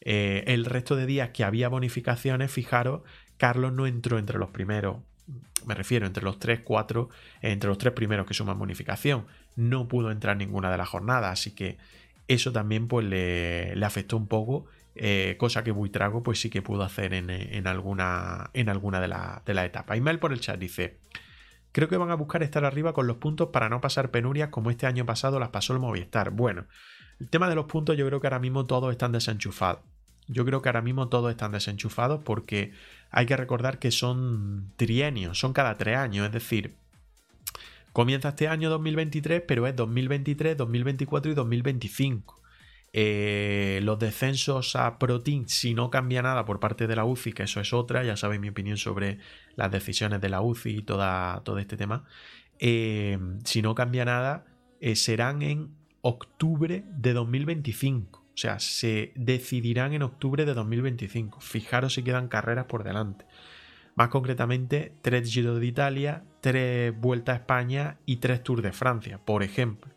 S2: Eh, el resto de días que había bonificaciones, fijaros, Carlos no entró entre los primeros me refiero entre los 3, 4, entre los tres primeros que suman bonificación. No pudo entrar ninguna de las jornadas, así que eso también pues le, afectó un poco, eh, cosa que Buitrago pues sí que pudo hacer en, alguna, en alguna de las de la etapas. Email por el chat dice, creo que van a buscar estar arriba con los puntos para no pasar penurias como este año pasado las pasó el Movistar. Bueno, el tema de los puntos yo creo que ahora mismo todos están desenchufados. Yo creo que ahora mismo todos están desenchufados porque hay que recordar que son trienios, son cada tres años, es decir, comienza este año 2023, pero es 2023, 2024 y 2025. Eh, los descensos a Protein, si no cambia nada por parte de la UCI, que eso es otra, ya sabéis mi opinión sobre las decisiones de la UCI y toda, todo este tema, eh, si no cambia nada, eh, serán en octubre de 2025. O sea, se decidirán en octubre de 2025. Fijaros si quedan carreras por delante. Más concretamente, tres Giro de Italia, tres Vuelta a España y tres Tours de Francia, por ejemplo.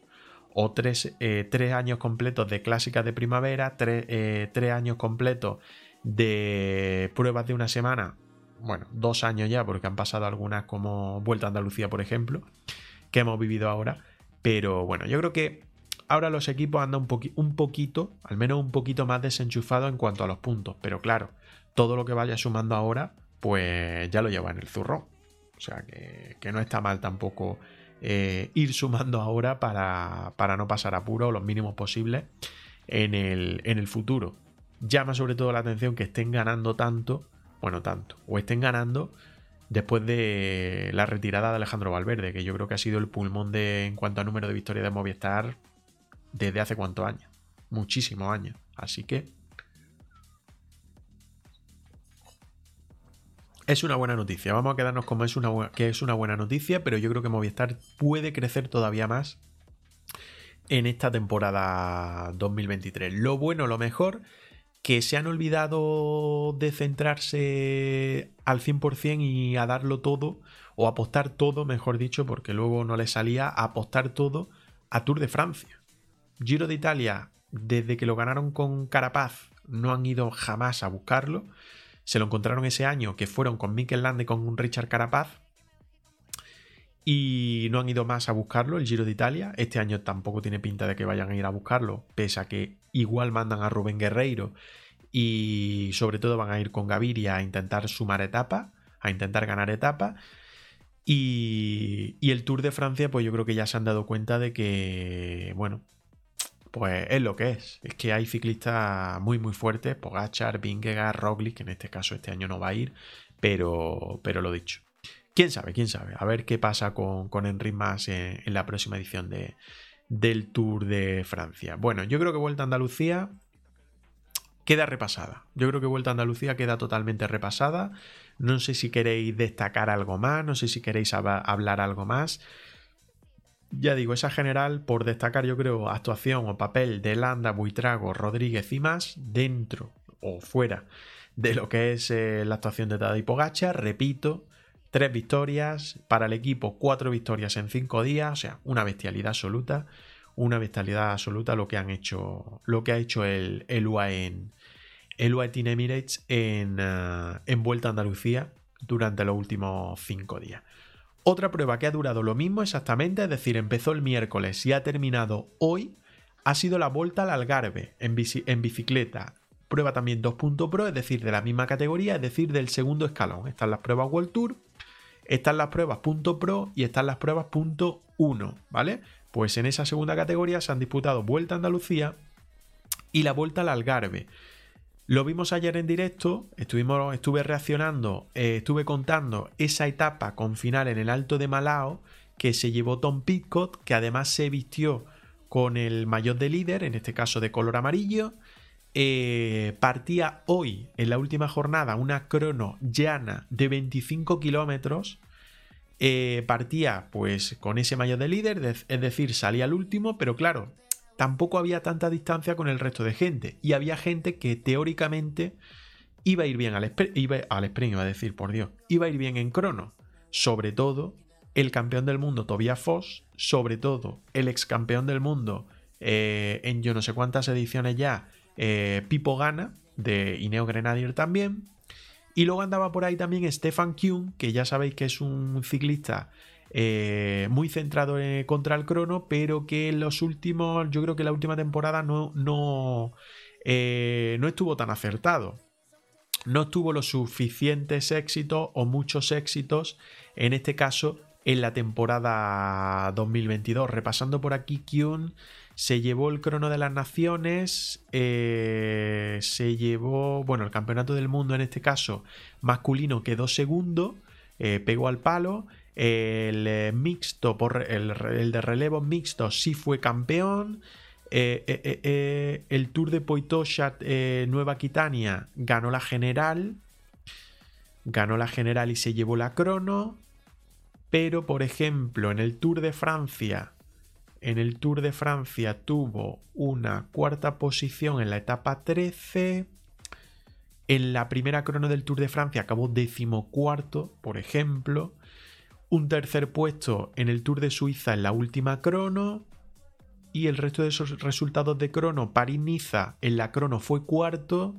S2: O tres, eh, años completos de clásicas de primavera, tres, eh, tres años completos de pruebas de una semana. Bueno, dos años ya, porque han pasado algunas como Vuelta a Andalucía, por ejemplo, que hemos vivido ahora. Pero bueno, yo creo que ahora los equipos andan un, un poquito, al menos un poquito más desenchufados en cuanto a los puntos. Pero claro, todo lo que vaya sumando ahora, pues ya lo lleva en el zurro. O sea que, no está mal tampoco eh, ir sumando ahora para, para, no pasar apuro los mínimos posibles en el, en el futuro. Llama sobre todo la atención que estén ganando tanto, bueno, tanto, o estén ganando después de la retirada de Alejandro Valverde, que yo creo que ha sido el pulmón de en cuanto a número de victorias de Movistar desde hace cuántos años. Muchísimos años. Así que... Es una buena noticia. Vamos a quedarnos como es una, que es una buena noticia, pero yo creo que Movistar puede crecer todavía más en esta temporada 2023. Lo bueno, lo mejor, que se han olvidado de centrarse al 100% y a darlo todo, o apostar todo, mejor dicho, porque luego no les salía, a apostar todo a Tour de Francia. Giro de Italia, desde que lo ganaron con Carapaz, no han ido jamás a buscarlo. Se lo encontraron ese año, que fueron con Mikel Lande con un Richard Carapaz. Y no han ido más a buscarlo, el Giro de Italia. Este año tampoco tiene pinta de que vayan a ir a buscarlo, pese a que igual mandan a Rubén Guerreiro y sobre todo van a ir con Gaviria a intentar sumar etapa, a intentar ganar etapa. Y, el Tour de Francia, pues yo creo que ya se han dado cuenta de que, bueno, pues es lo que es. Es que hay ciclistas muy, muy fuertes, Pogachar, Vingegaard, Roglic, que en este caso este año no va a ir, pero, pero lo dicho. ¿Quién sabe? ¿Quién sabe? A ver qué pasa con, con Enric Mas en, en, la próxima edición de, del Tour de Francia. Bueno, yo creo que Vuelta a Andalucía queda repasada. Yo creo que Vuelta a Andalucía queda totalmente repasada. No sé si queréis destacar algo más, no sé si queréis hablar algo más. Ya digo, esa general, por destacar, yo creo, actuación o papel de Landa, Buitrago, Rodríguez y más, dentro o fuera de lo que es eh, la actuación de Tadej Pogacha. Repito, tres victorias para el equipo, cuatro victorias en cinco días, o sea, una bestialidad absoluta una bestialidad absoluta lo que han hecho, lo que ha hecho el, el UAE Team Emirates en, uh, en Vuelta a Andalucía durante los últimos cinco días. Otra prueba que ha durado lo mismo exactamente, es decir, empezó el miércoles y ha terminado hoy, ha sido la Vuelta al Algarve en, bici, en bicicleta. Prueba también 2. Pro, es decir, de la misma categoría, es decir, del segundo escalón. Están las pruebas World Tour, están las pruebas .pro y están las pruebas .1, ¿vale? Pues en esa segunda categoría se han disputado Vuelta a Andalucía y la Vuelta al Algarve. Lo vimos ayer en directo, estuvimos, estuve reaccionando, eh, estuve contando esa etapa con final en el Alto de Malao que se llevó Tom Pitcott, que además se vistió con el maillot de líder, en este caso de color amarillo. Eh, partía hoy, en la última jornada, una crono llana de 25 kilómetros eh, partía pues con ese mayor de líder, es decir, salía al último, pero claro, tampoco había tanta distancia con el resto de gente. Y había gente que teóricamente iba a ir bien al, sprint, iba, al iba a decir, por Dios, iba a ir bien en crono. Sobre todo el campeón del mundo Tobias Foss, sobre todo el ex campeón del mundo eh, en yo no sé cuántas ediciones ya, eh, Pipo Gana, de Ineo Grenadier también. Y luego andaba por ahí también Stefan Kuhn, que ya sabéis que es un ciclista eh, muy centrado en, contra el crono, pero que en los últimos, yo creo que la última temporada no, no, eh, no estuvo tan acertado. No tuvo los suficientes éxitos o muchos éxitos, en este caso, en la temporada 2022. Repasando por aquí, Kuhn se llevó el crono de las naciones, eh, se llevó, bueno, el campeonato del mundo en este caso masculino quedó segundo, eh, pegó al palo, el eh, mixto, el, de relevo mixto sí fue campeón, el Tour de Poitoshat Nueva Quitania ganó la general, ganó la general y se llevó la crono, pero por ejemplo en el Tour de Francia en el Tour de Francia tuvo una cuarta posición en la etapa 13. En la primera crono del Tour de Francia acabó decimocuarto, por ejemplo. Un tercer puesto en el Tour de Suiza en la última crono. Y el resto de esos resultados de crono, París-Niza en la crono fue cuarto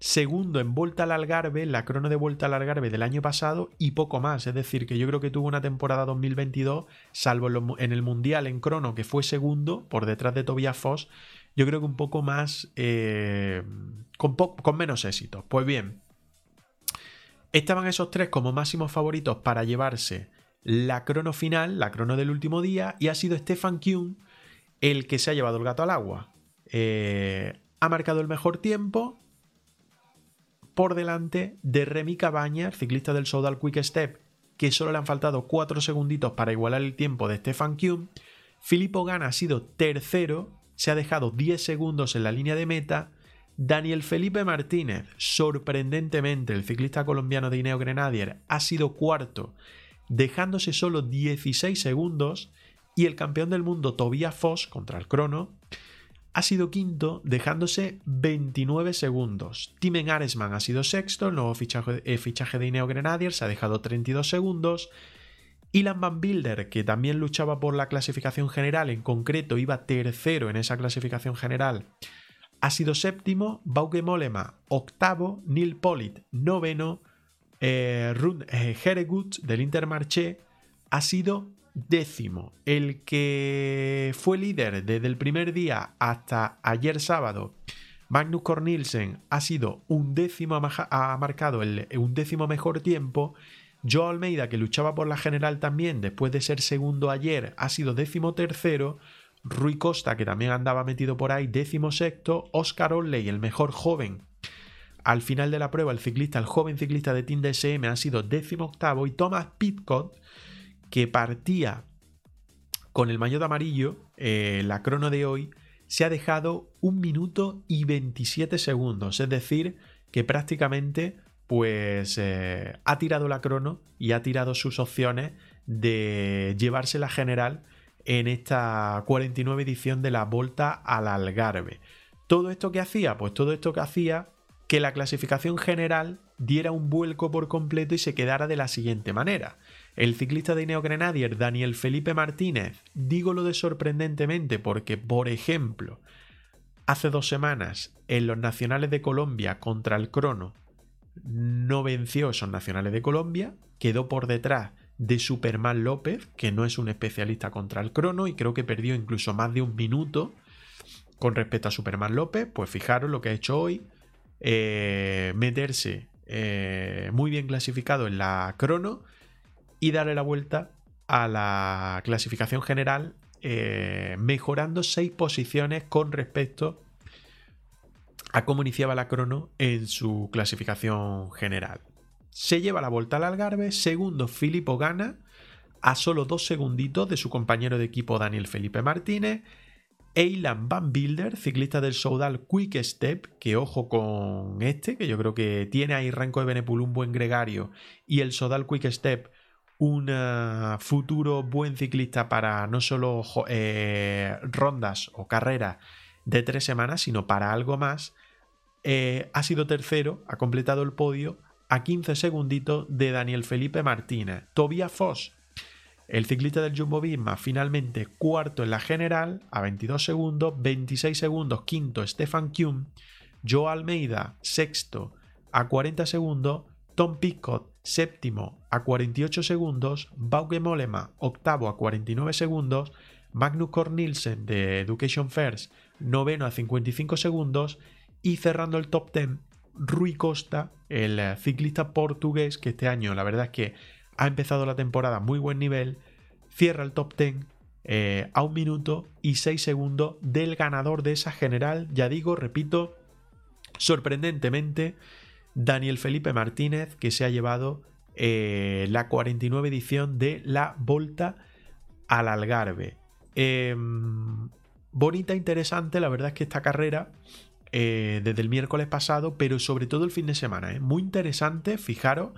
S2: segundo en Volta al Algarve, la crono de Vuelta al Algarve del año pasado y poco más. Es decir, que yo creo que tuvo una temporada 2022, salvo en, el Mundial en crono, que fue segundo por detrás de Tobias Foss, yo creo que un poco más, eh, con, con menos éxito. Pues bien, estaban esos tres como máximos favoritos para llevarse la crono final, la crono del último día, y ha sido Stefan Kuhn el que se ha llevado el gato al agua. Eh, ha marcado el mejor tiempo, por delante de Remy Cabañas, ciclista del Soudal Quick Step, que solo le han faltado 4 segunditos para igualar el tiempo de Stefan Kuhn. Filippo Gana ha sido tercero, se ha dejado 10 segundos en la línea de meta. Daniel Felipe Martínez, sorprendentemente, el ciclista colombiano de Ineo Grenadier, ha sido cuarto, dejándose solo 16 segundos. Y el campeón del mundo Tobias Foss contra el crono ha sido quinto, dejándose 29 segundos. Timen Aresman ha sido sexto, el nuevo fichaje, eh, de Ineo Grenadier se ha dejado 32 segundos. Ilan Van Bilder, que también luchaba por la clasificación general, en concreto iba tercero en esa clasificación general, ha sido séptimo, Bauke Molema octavo, Neil Polit noveno, eh, Rund eh, del Intermarché ha sido décimo. El que fue líder desde el primer día hasta ayer sábado, Magnus Cornilsen, ha sido un décimo, ha marcado el, un décimo mejor tiempo. Joe Almeida, que luchaba por la general también, después de ser segundo ayer, ha sido décimo tercero. Rui Costa, que también andaba metido por ahí, décimo sexto. Oscar Olley, el mejor joven. Al final de la prueba, el ciclista, el joven ciclista de Team DSM, ha sido décimo octavo. Y Thomas Pitcott, que partía con el maillot amarillo, eh, la crono de hoy, se ha dejado un minuto y 27 segundos. Es decir, que prácticamente pues eh, ha tirado la crono y ha tirado sus opciones de llevarse la general en esta 49 edición de la Volta al Algarve. ¿Todo esto que hacía? Pues todo esto que hacía que la clasificación general diera un vuelco por completo y se quedara de la siguiente manera. El ciclista de Neo Grenadier Daniel Felipe Martínez, digo lo de sorprendentemente porque, por ejemplo, hace dos semanas en los nacionales de Colombia contra el Crono no venció esos nacionales de Colombia, quedó por detrás de Superman López, que no es un especialista contra el crono y creo que perdió incluso más de un minuto con respecto a Superman López, pues fijaros lo que ha hecho hoy, eh, meterse eh, muy bien clasificado en la crono y darle la vuelta a la clasificación general, eh, mejorando seis posiciones con respecto a cómo iniciaba la crono en su clasificación general. Se lleva la vuelta al Algarve, segundo Filippo gana a solo dos segunditos de su compañero de equipo Daniel Felipe Martínez. Eilan Van Bilder, ciclista del Soudal Quick Step, que ojo con este, que yo creo que tiene ahí Ranco de Benepul un buen gregario y el Soudal Quick Step un eh, futuro buen ciclista para no solo eh, rondas o carreras de tres semanas, sino para algo más. Eh, ha sido tercero, ha completado el podio a 15 segunditos de Daniel Felipe Martínez. Tobias Foss, el ciclista del Jumbo Visma, finalmente cuarto en la general a 22 segundos, 26 segundos quinto Stefan Kuhn, Joe Almeida sexto a 40 segundos, Tom Picot séptimo a 48 segundos, Bauke Molema octavo a 49 segundos, Magnus Cornilsen de Education First noveno a 55 segundos y cerrando el top 10 Rui Costa, el eh, ciclista portugués que este año la verdad es que ha empezado la temporada a muy buen nivel, cierra el top 10 eh, a un minuto y 6 segundos del ganador de esa general, ya digo, repito, sorprendentemente, Daniel Felipe Martínez, que se ha llevado eh, la 49 edición de la Volta al Algarve. Em, bonita, interesante, la verdad es que esta carrera eh, desde el miércoles pasado, pero sobre todo el fin de semana. ¿eh? Muy interesante, fijaros.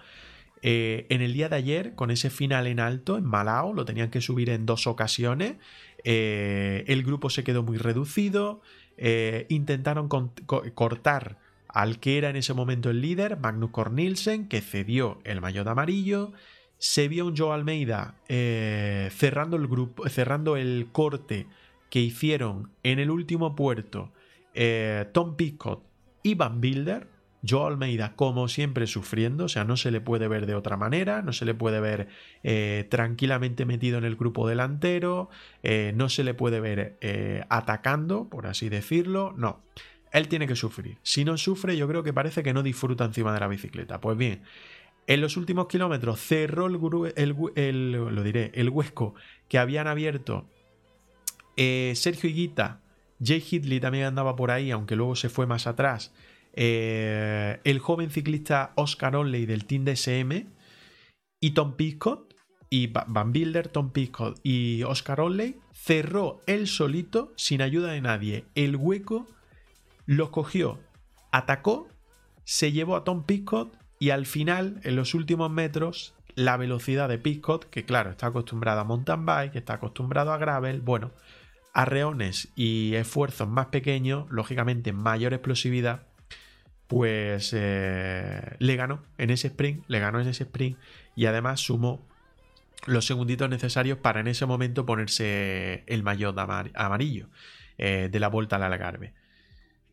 S2: Eh, en el día de ayer, con ese final en alto, en Malao, lo tenían que subir en dos ocasiones. el grupo se quedó muy reducido. intentaron cortar al que era en ese momento el líder, Magnus Cornilsen, que cedió el maillot amarillo. Se vio un Joe Almeida cerrando el grupo, cerrando el corte que hicieron en el último puerto eh, Tom Picot y Van Bilder, Joe Almeida, como siempre, sufriendo, o sea, no se le puede ver de otra manera, no se le puede ver eh, tranquilamente metido en el grupo delantero, eh, no se le puede ver atacando, por así decirlo, no. Él tiene que sufrir. Si no sufre, yo creo que parece que no disfruta encima de la bicicleta. Pues bien, en los últimos kilómetros cerró el, lo diré, el huesco que habían abierto Sergio Higuita Jay Hidley también andaba por ahí, aunque luego se fue más atrás. Eh, el joven ciclista Oscar Onley del Team DSM y Tom Piscott y Van Bilder, Tom Piscott y Oscar Onley cerró él solito, sin ayuda de nadie, el hueco, lo cogió, atacó, se llevó a Tom Piscott y al final, en los últimos metros, la velocidad de Piscott, que claro, está acostumbrado a mountain bike, está acostumbrado a gravel, bueno, arreones y esfuerzos más pequeños, lógicamente mayor explosividad, pues eh, le ganó en ese sprint, le ganó en ese sprint y además sumó los segunditos necesarios para en ese momento ponerse el maillot amarillo eh, de la vuelta al Algarve.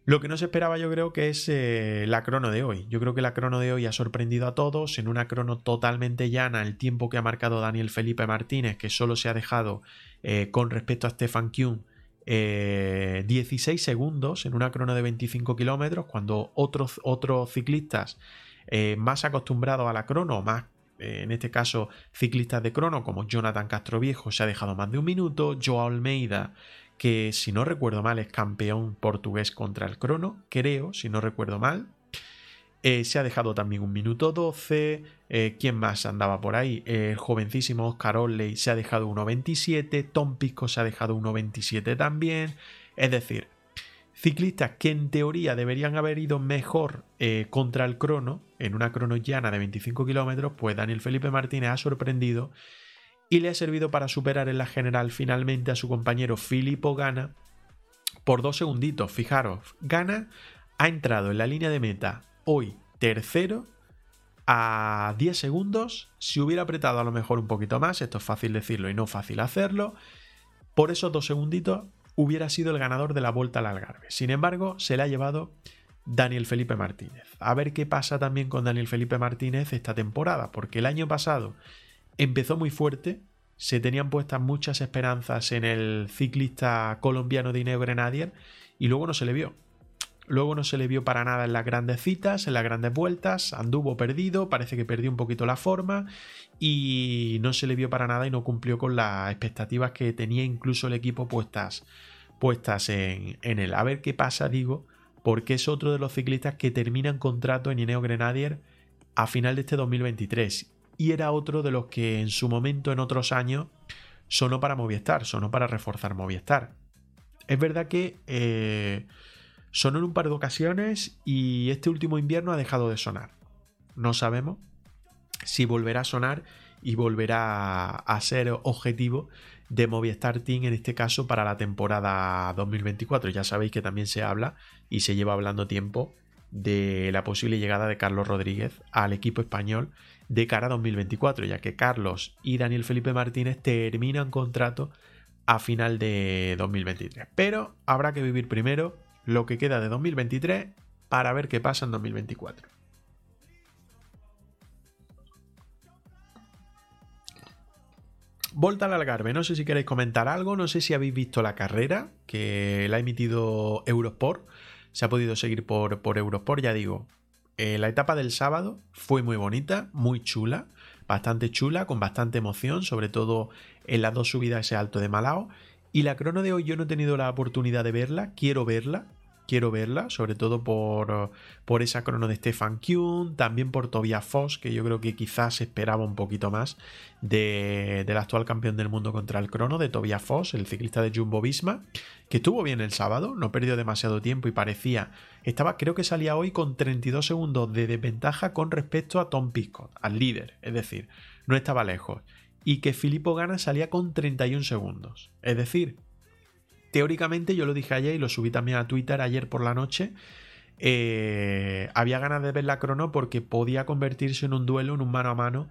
S2: Lo que no se esperaba yo creo que es eh, la crono de hoy. Yo creo que la crono de hoy ha sorprendido a todos en una crono totalmente llana, el tiempo que ha marcado Daniel Felipe Martínez, que solo se ha dejado eh, con respecto a Stefan Kuhn 16 eh, segundos en una crono de 25 kilómetros, cuando otros, otros ciclistas más acostumbrados a la crono, más en este caso ciclistas de crono como Jonathan Castroviejo se ha dejado más de un minuto, Joao Almeida que si no recuerdo mal es campeón portugués contra el crono, creo, si no recuerdo mal. Eh, se ha dejado también un minuto 12. Eh, ¿Quién más andaba por ahí? el jovencísimo Oscar Olley se ha dejado 1.27. Tom Pisco se ha dejado 1.27 también. Es decir, ciclistas que en teoría deberían haber ido mejor eh, contra el crono, en una crono llana de 25 kilómetros, pues Daniel Felipe Martínez ha sorprendido y le ha servido para superar en la general finalmente a su compañero Filippo Gana por dos segunditos. Fijaros, Gana ha entrado en la línea de meta hoy tercero a 10 segundos. Si hubiera apretado a lo mejor un poquito más, esto es fácil decirlo y no fácil hacerlo, por esos dos segunditos hubiera sido el ganador de la vuelta al Algarve. Sin embargo, se le ha llevado Daniel Felipe Martínez. A ver qué pasa también con Daniel Felipe Martínez esta temporada, porque el año pasado empezó muy fuerte, se tenían puestas muchas esperanzas en el ciclista colombiano Dineo Grenadier y luego no se le vio. Luego no se le vio para nada en las grandes citas, en las grandes vueltas, anduvo perdido, parece que perdió un poquito la forma y no se le vio para nada y no cumplió con las expectativas que tenía incluso el equipo puestas, puestas en, en él. A ver qué pasa, digo, porque es otro de los ciclistas que terminan contrato en Ineo Grenadier a final de este 2023 y era otro de los que en su momento, en otros años, sonó para Movistar, sonó para reforzar Movistar. Es verdad que eh, sonó en un par de ocasiones y este último invierno ha dejado de sonar. No sabemos si volverá a sonar y volverá a ser objetivo de Movistar Team en este caso para la temporada 2024. Ya sabéis que también se habla y se lleva hablando tiempo de la posible llegada de Carlos Rodríguez al equipo español de cara a 2024, ya que Carlos y Daniel Felipe Martínez terminan contrato a final de 2023. Pero habrá que vivir primero lo que queda de 2023 para ver qué pasa en 2024. Volta al Algarve, no sé si queréis comentar algo, no sé si habéis visto la carrera que la ha emitido Eurosport, se ha podido seguir por, por Eurosport, ya digo, eh, la etapa del sábado fue muy bonita, muy chula, bastante chula, con bastante emoción, sobre todo en las dos subidas ese alto de Malao. Y la crono de hoy yo no he tenido la oportunidad de verla, quiero verla, quiero verla, sobre todo por, por esa crono de Stefan Kuhn, también por Tobias Foss, que yo creo que quizás esperaba un poquito más de, del actual campeón del mundo contra el crono, de Tobias Foss, el ciclista de Jumbo Visma, que estuvo bien el sábado, no perdió demasiado tiempo y parecía, estaba, creo que salía hoy con 32 segundos de desventaja con respecto a Tom Piscott, al líder, es decir, no estaba lejos. Y que Filippo Gana salía con 31 segundos. Es decir, teóricamente, yo lo dije ayer y lo subí también a Twitter ayer por la noche. Eh, había ganas de ver la crono porque podía convertirse en un duelo, en un mano a mano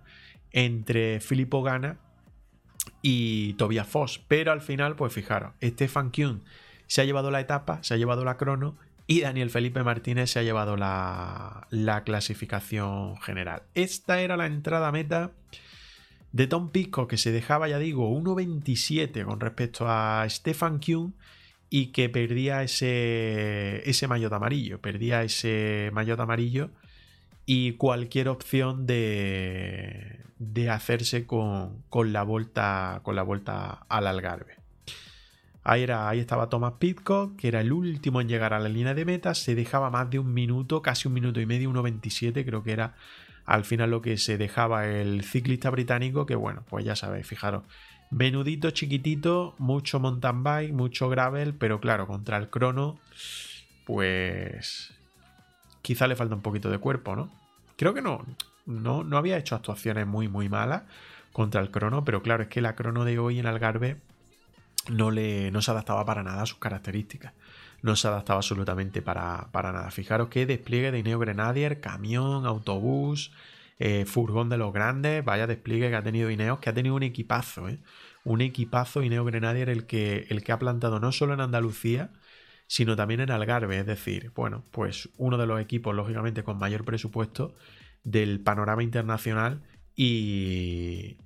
S2: entre Filippo Gana y Tobias Foss. Pero al final, pues fijaros, Stefan Kuhn se ha llevado la etapa, se ha llevado la crono y Daniel Felipe Martínez se ha llevado la, la clasificación general. Esta era la entrada meta de Tom Pisco, que se dejaba, ya digo, 1.27 con respecto a Stefan Kuhn y que perdía ese, ese maillot amarillo, perdía ese maillot amarillo y cualquier opción de, de hacerse con, con, la vuelta, con la vuelta al Algarve. Ahí, era, ahí estaba Thomas Pitcock, que era el último en llegar a la línea de meta, se dejaba más de un minuto, casi un minuto y medio, 1.27 creo que era al final lo que se dejaba el ciclista británico, que bueno, pues ya sabéis, fijaros, menudito, chiquitito, mucho mountain bike, mucho gravel, pero claro, contra el crono, pues quizá le falta un poquito de cuerpo, ¿no? Creo que no, no, no había hecho actuaciones muy, muy malas contra el crono, pero claro, es que la crono de hoy en Algarve no, le, no se adaptaba para nada a sus características no se adaptaba absolutamente para, nada. Fijaros que despliegue de Ineo Grenadier, camión, autobús, eh, furgón de los grandes, vaya despliegue que ha tenido Ineos, que ha tenido un equipazo, ¿eh? un equipazo Ineo Grenadier el que, el que ha plantado no solo en Andalucía, sino también en Algarve, es decir, bueno, pues uno de los equipos, lógicamente, con mayor presupuesto del panorama internacional y,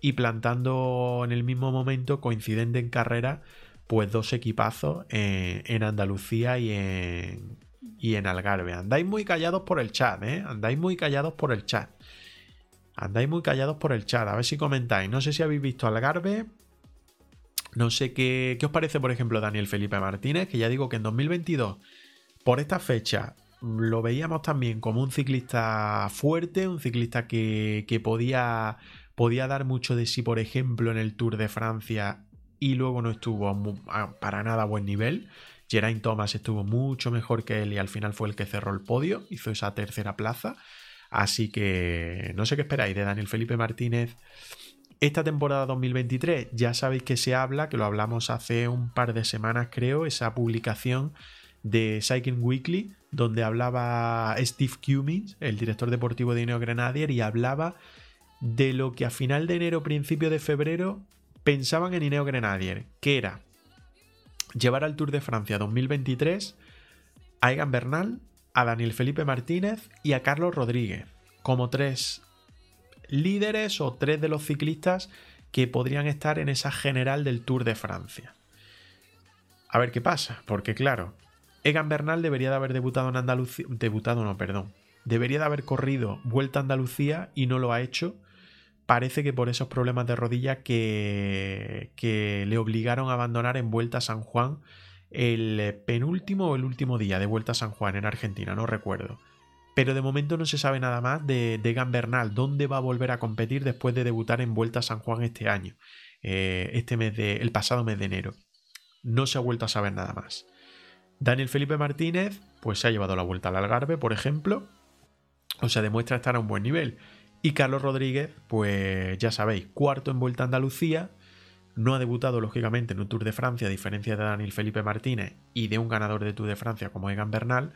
S2: y plantando en el mismo momento, coincidente en carrera, pues dos equipazos en, Andalucía y en, y en Algarve. Andáis muy callados por el chat, ¿eh? Andáis muy callados por el chat. Andáis muy callados por el chat. A ver si comentáis. No sé si habéis visto Algarve. No sé qué, qué os parece, por ejemplo, Daniel Felipe Martínez, que ya digo que en 2022, por esta fecha, lo veíamos también como un ciclista fuerte, un ciclista que, que podía podía dar mucho de sí, por ejemplo, en el Tour de Francia y luego no estuvo para nada a buen nivel. Geraint Thomas estuvo mucho mejor que él y al final fue el que cerró el podio, hizo esa tercera plaza. Así que no sé qué esperáis de Daniel Felipe Martínez. Esta temporada 2023 ya sabéis que se habla, que lo hablamos hace un par de semanas creo, esa publicación de Cycling Weekly, donde hablaba Steve Cummings, el director deportivo de Neo Grenadier, y hablaba de lo que a final de enero, principio de febrero, pensaban en Ineo Grenadier, que era llevar al Tour de Francia 2023 a Egan Bernal, a Daniel Felipe Martínez y a Carlos Rodríguez, como tres líderes o tres de los ciclistas que podrían estar en esa general del Tour de Francia. A ver qué pasa, porque claro, Egan Bernal debería de haber debutado en Andalucía, debutado no, perdón, debería de haber corrido Vuelta a Andalucía y no lo ha hecho parece que por esos problemas de rodilla que, que le obligaron a abandonar en Vuelta a San Juan el penúltimo o el último día de Vuelta a San Juan en Argentina, no recuerdo. Pero de momento no se sabe nada más de, de Bernal, dónde va a volver a competir después de debutar en Vuelta a San Juan este año, eh, este mes de, el pasado mes de enero. No se ha vuelto a saber nada más. Daniel Felipe Martínez, pues se ha llevado la vuelta al Algarve, por ejemplo. O sea, demuestra estar a un buen nivel. Y Carlos Rodríguez, pues ya sabéis, cuarto en Vuelta a Andalucía, no ha debutado lógicamente en un Tour de Francia a diferencia de Daniel Felipe Martínez y de un ganador de Tour de Francia como Egan Bernal,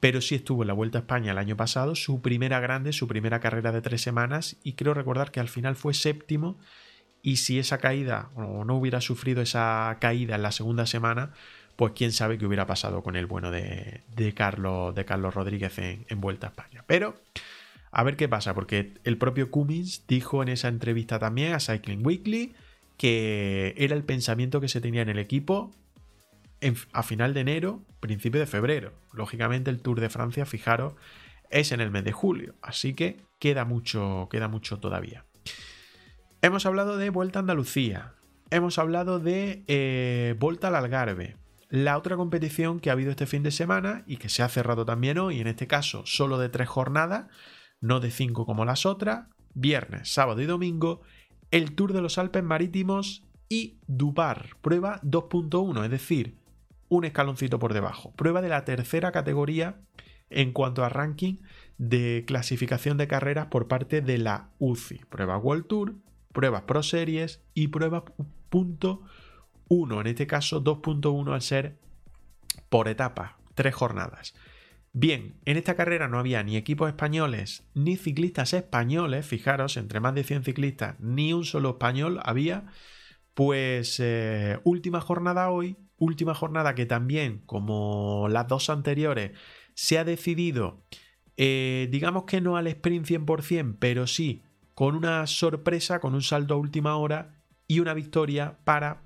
S2: pero sí estuvo en la Vuelta a España el año pasado, su primera grande, su primera carrera de tres semanas y creo recordar que al final fue séptimo y si esa caída o no hubiera sufrido esa caída en la segunda semana, pues quién sabe qué hubiera pasado con el bueno de, Carlos, de Carlos Rodríguez en Vuelta a España. Pero a ver qué pasa, porque el propio Cummins dijo en esa entrevista también a Cycling Weekly que era el pensamiento que se tenía en el equipo a final de enero, principio de febrero. Lógicamente el Tour de Francia, fijaros, es en el mes de julio, así que queda mucho, queda mucho todavía. Hemos hablado de Vuelta a Andalucía, hemos hablado de eh, Vuelta al Algarve, la otra competición que ha habido este fin de semana y que se ha cerrado también hoy, en este caso solo de tres jornadas, no de 5 como las otras, viernes, sábado y domingo, el Tour de los Alpes Marítimos y Dupar, prueba 2.1, es decir, un escaloncito por debajo, prueba de la tercera categoría en cuanto a ranking de clasificación de carreras por parte de la UCI, prueba World Tour, pruebas Pro Series y prueba punto 1, en este caso 2.1 al ser por etapa, tres jornadas. Bien, en esta carrera no había ni equipos españoles ni ciclistas españoles, fijaros, entre más de 100 ciclistas, ni un solo español había. Pues eh, última jornada hoy, última jornada que también, como las dos anteriores, se ha decidido, eh, digamos que no al sprint 100%, pero sí con una sorpresa, con un salto a última hora y una victoria para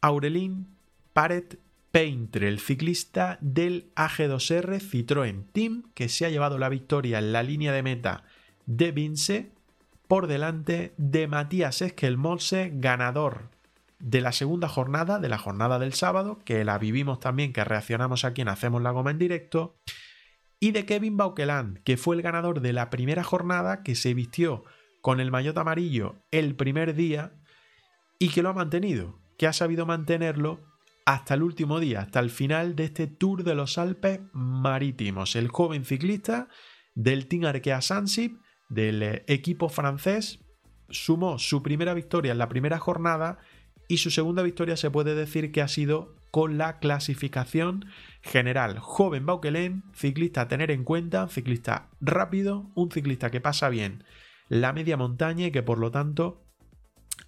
S2: Aurelín Paret Painter, el ciclista del AG2R Citroën Team, que se ha llevado la victoria en la línea de meta de Vince por delante de Matías Esquelmose, ganador de la segunda jornada, de la jornada del sábado, que la vivimos también, que reaccionamos aquí en Hacemos la Goma en directo, y de Kevin Bauqueland, que fue el ganador de la primera jornada, que se vistió con el maillot amarillo el primer día y que lo ha mantenido, que ha sabido mantenerlo hasta el último día, hasta el final de este Tour de los Alpes Marítimos. El joven ciclista del Team Arkea Sansip, del eh, equipo francés, sumó su primera victoria en la primera jornada y su segunda victoria se puede decir que ha sido con la clasificación general. Joven Bauquelin, ciclista a tener en cuenta, ciclista rápido, un ciclista que pasa bien la media montaña y que por lo tanto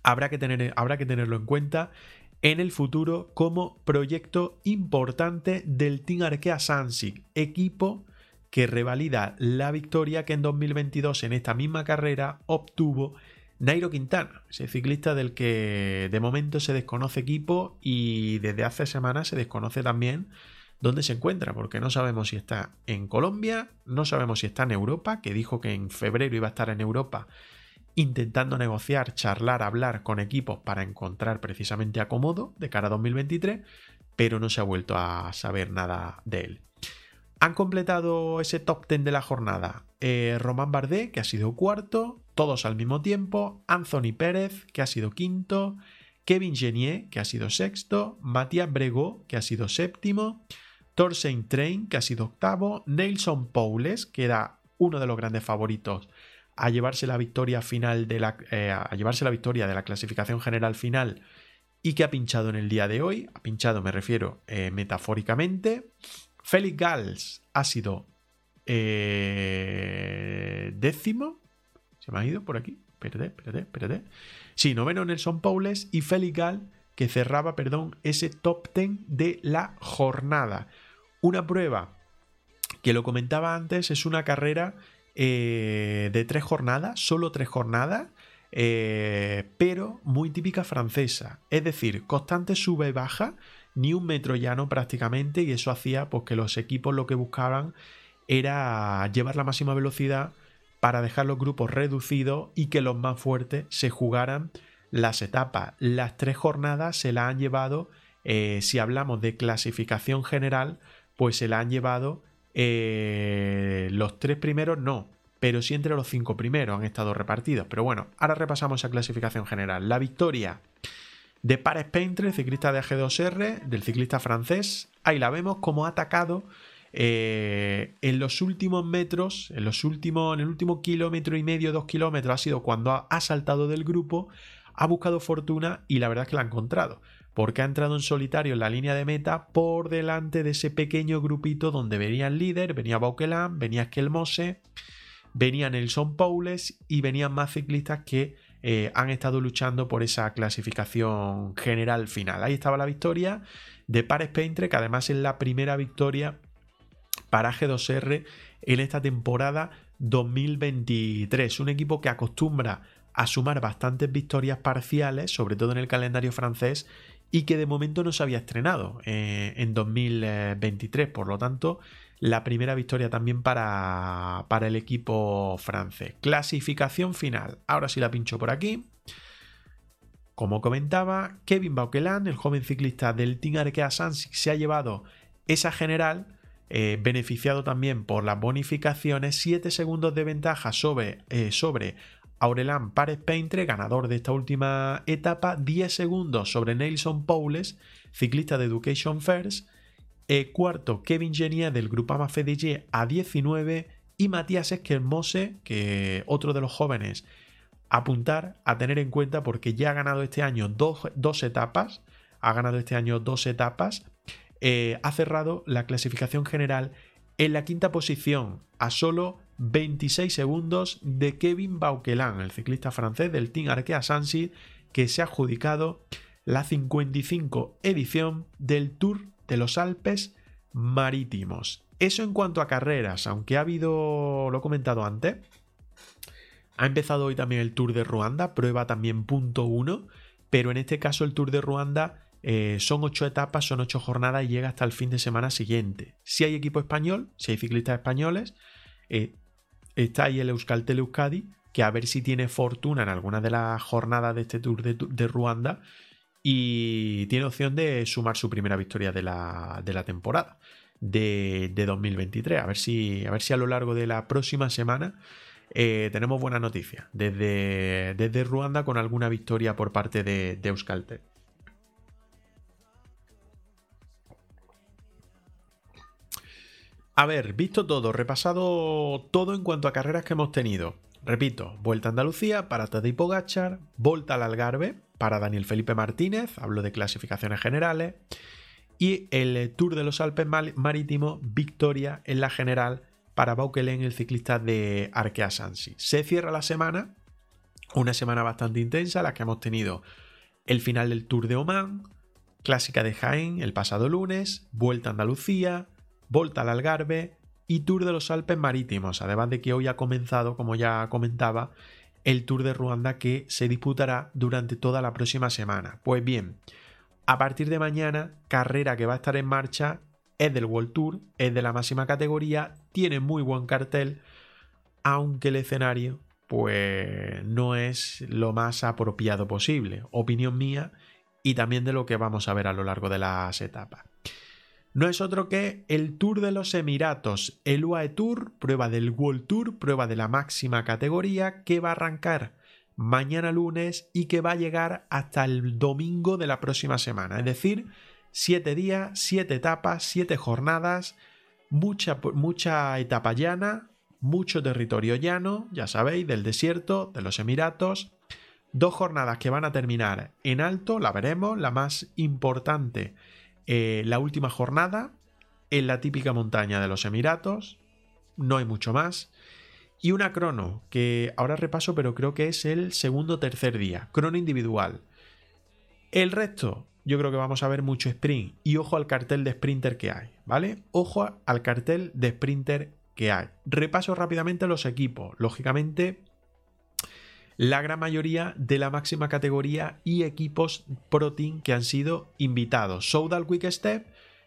S2: habrá que, tener, habrá que tenerlo en cuenta en el futuro como proyecto importante del Team Arkea Sansic, equipo que revalida la victoria que en 2022 en esta misma carrera obtuvo Nairo Quintana, ese ciclista del que de momento se desconoce equipo y desde hace semanas se desconoce también dónde se encuentra, porque no sabemos si está en Colombia, no sabemos si está en Europa, que dijo que en febrero iba a estar en Europa intentando negociar, charlar, hablar con equipos para encontrar precisamente acomodo de cara a 2023, pero no se ha vuelto a saber nada de él. Han completado ese top 10 de la jornada eh, Román Bardet, que ha sido cuarto, todos al mismo tiempo, Anthony Pérez, que ha sido quinto, Kevin Genier, que ha sido sexto, Matías Bregó, que ha sido séptimo, Torsen Train, que ha sido octavo, Nelson Paules, que era uno de los grandes favoritos a llevarse la victoria final de la, eh, a llevarse la victoria de la clasificación general final y que ha pinchado en el día de hoy. Ha pinchado, me refiero eh, metafóricamente. Félix Gals ha sido eh, décimo. Se me ha ido por aquí. Espérate, espérate, espérate. Sí, noveno Nelson Paules y Félix Gals que cerraba, perdón, ese top 10 de la jornada. Una prueba que lo comentaba antes, es una carrera eh, de tres jornadas, solo tres jornadas, eh, pero muy típica francesa. Es decir, constante sube y baja, ni un metro llano prácticamente, y eso hacía pues, que los equipos lo que buscaban era llevar la máxima velocidad para dejar los grupos reducidos y que los más fuertes se jugaran las etapas. Las tres jornadas se la han llevado, eh, si hablamos de clasificación general, pues se la han llevado eh, los tres primeros, no, pero sí entre los cinco primeros han estado repartidos. Pero bueno, ahora repasamos esa clasificación general. La victoria de Pares Painter, ciclista de AG2R, del ciclista francés. Ahí la vemos como ha atacado eh, en los últimos metros, en, los últimos, en el último kilómetro y medio, dos kilómetros, ha sido cuando ha saltado del grupo, ha buscado fortuna y la verdad es que la ha encontrado porque ha entrado en solitario en la línea de meta por delante de ese pequeño grupito donde venía el líder, venía Bauquelan, venía Esquelmose, venía Nelson Paules y venían más ciclistas que eh, han estado luchando por esa clasificación general final. Ahí estaba la victoria de Pares Paintre, que además es la primera victoria para G2R en esta temporada 2023. Un equipo que acostumbra a sumar bastantes victorias parciales, sobre todo en el calendario francés, y que de momento no se había estrenado eh, en 2023. Por lo tanto, la primera victoria también para, para, el equipo francés. Clasificación final. Ahora sí la pincho por aquí. Como comentaba, Kevin Bauquelan, el joven ciclista del Team Arkea se ha llevado esa general, eh, beneficiado también por las bonificaciones, 7 segundos de ventaja sobre, eh, sobre Aurelán Párez Peintre, ganador de esta última etapa, 10 segundos sobre Nelson Paules, ciclista de Education First. Eh, cuarto, Kevin Genia del Grupama FDG a 19 y Matías Esquermose, que otro de los jóvenes apuntar, a tener en cuenta porque ya ha ganado este año dos, etapas, ha ganado este año dos etapas, eh, ha cerrado la clasificación general en la quinta posición a solo 26 segundos de Kevin Bauquelan, el ciclista francés del Team Arkea Sansi, que se ha adjudicado la 55 edición del Tour de los Alpes Marítimos. Eso en cuanto a carreras, aunque ha habido, lo he comentado antes, ha empezado hoy también el Tour de Ruanda, prueba también punto 1, pero en este caso el Tour de Ruanda eh, son 8 etapas, son 8 jornadas y llega hasta el fin de semana siguiente. Si hay equipo español, si hay ciclistas españoles, eh, está ahí el Euskaltel Euskadi, que a ver si tiene fortuna en alguna de las jornadas de este Tour de, Ruanda y tiene opción de sumar su primera victoria de la, temporada de, 2023. A ver, si, a ver si a lo largo de la próxima semana eh, tenemos buenas noticias desde, desde, Ruanda con alguna victoria por parte de, de Euskaltel. A ver, visto todo, repasado todo en cuanto a carreras que hemos tenido. Repito, Vuelta a Andalucía para Tadej Pogachar, Volta al Algarve para Daniel Felipe Martínez, hablo de clasificaciones generales, y el Tour de los Alpes Marítimos, victoria en la general para Baukelen, el ciclista de Arkea Sansi. Se cierra la semana, una semana bastante intensa, la que hemos tenido el final del Tour de Oman, Clásica de Jaén el pasado lunes, Vuelta a Andalucía, Volta al Algarve y Tour de los Alpes Marítimos, además de que hoy ha comenzado, como ya comentaba, el Tour de Ruanda que se disputará durante toda la próxima semana. Pues bien, a partir de mañana, carrera que va a estar en marcha es del World Tour, es de la máxima categoría, tiene muy buen cartel, aunque el escenario pues no es lo más apropiado posible. Opinión mía y también de lo que vamos a ver a lo largo de las etapas. No es otro que el Tour de los Emiratos, el UAE Tour, prueba del World Tour, prueba de la máxima categoría que va a arrancar mañana lunes y que va a llegar hasta el domingo de la próxima semana. Es decir, siete días, siete etapas, siete jornadas, mucha, mucha etapa llana, mucho territorio llano, ya sabéis, del desierto, de los Emiratos. Dos jornadas que van a terminar en alto, la veremos, la más importante, eh, la última jornada, en la típica montaña de los Emiratos, no hay mucho más. Y una crono, que ahora repaso, pero creo que es el segundo o tercer día, crono individual. El resto, yo creo que vamos a ver mucho sprint. Y ojo al cartel de sprinter que hay, ¿vale? Ojo al cartel de sprinter que hay. Repaso rápidamente los equipos. Lógicamente, la gran mayoría de la máxima categoría y equipos Pro Team que han sido invitados. Soudal Quick Step,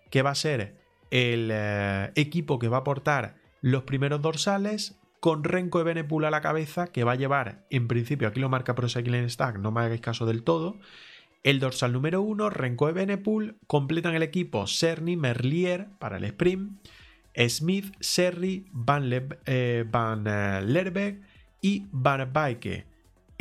S2: que va a ser el eh, equipo que va a aportar los primeros dorsales, con Renko Ebenepul a la cabeza, que va a llevar, en principio, aquí lo marca Cycling Stack, no me hagáis caso del todo. El dorsal número 1, Renko Ebenepul, completan el equipo Cerny Merlier para el sprint. Smith, Serri, Van, eh, Van eh, Lerbeck y.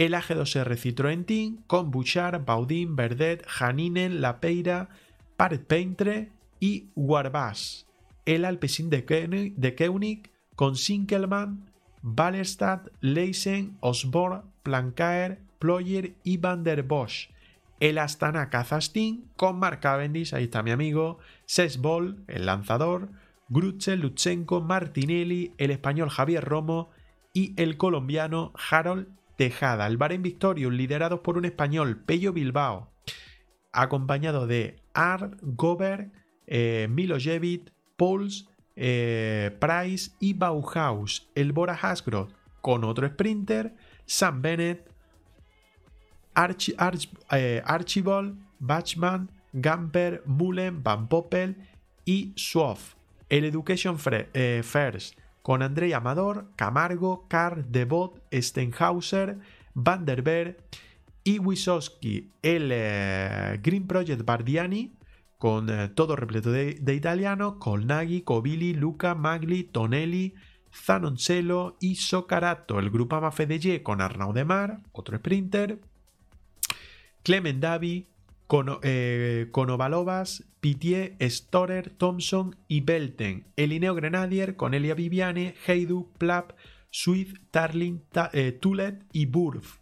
S2: El AG2R Citroën Team con Bouchard, Baudin, Verdet, Janinen, Lapeira, Paret Paintre y Warbas. El Alpecin de Koenig, con Sinkelman, Ballerstadt, Leisen, Osborne, Plancaer, Ployer y Van der Bosch. El Astana Kazastin con Mark Cavendish, ahí está mi amigo, Sesbol, el lanzador, Grutze, Lutsenko, Martinelli, el español Javier Romo y el colombiano Harold Tejada. El Bahrein Victorious, liderados por un español, Pello Bilbao, acompañado de Art, Gober, eh, Milojevic, Pauls, eh, Price y Bauhaus. El Bora Hasgrove con otro sprinter, Sam Bennett, eh, Archibald, Bachman, Gamper, Mullen, Van Poppel y Swaff el Education eh, First con Andrei Amador, Camargo, Carr, Devot, Stenhauser, Van der Berg y Wisowski, el eh, Green Project Bardiani, con eh, todo repleto de, italiano, Colnaghi, Covili, Luca, Magli, Tonelli, Zanoncello y Socarato, el Grupama Fedeye con Arnaud Demar, otro sprinter, Clement Davi, eh, Konovalovas, Pitié, Storer, Thompson y Belten. El Ineo Grenadier con Elia Viviane, Heidu, Plap, Swift, Tarling, eh, Tulet y Burf.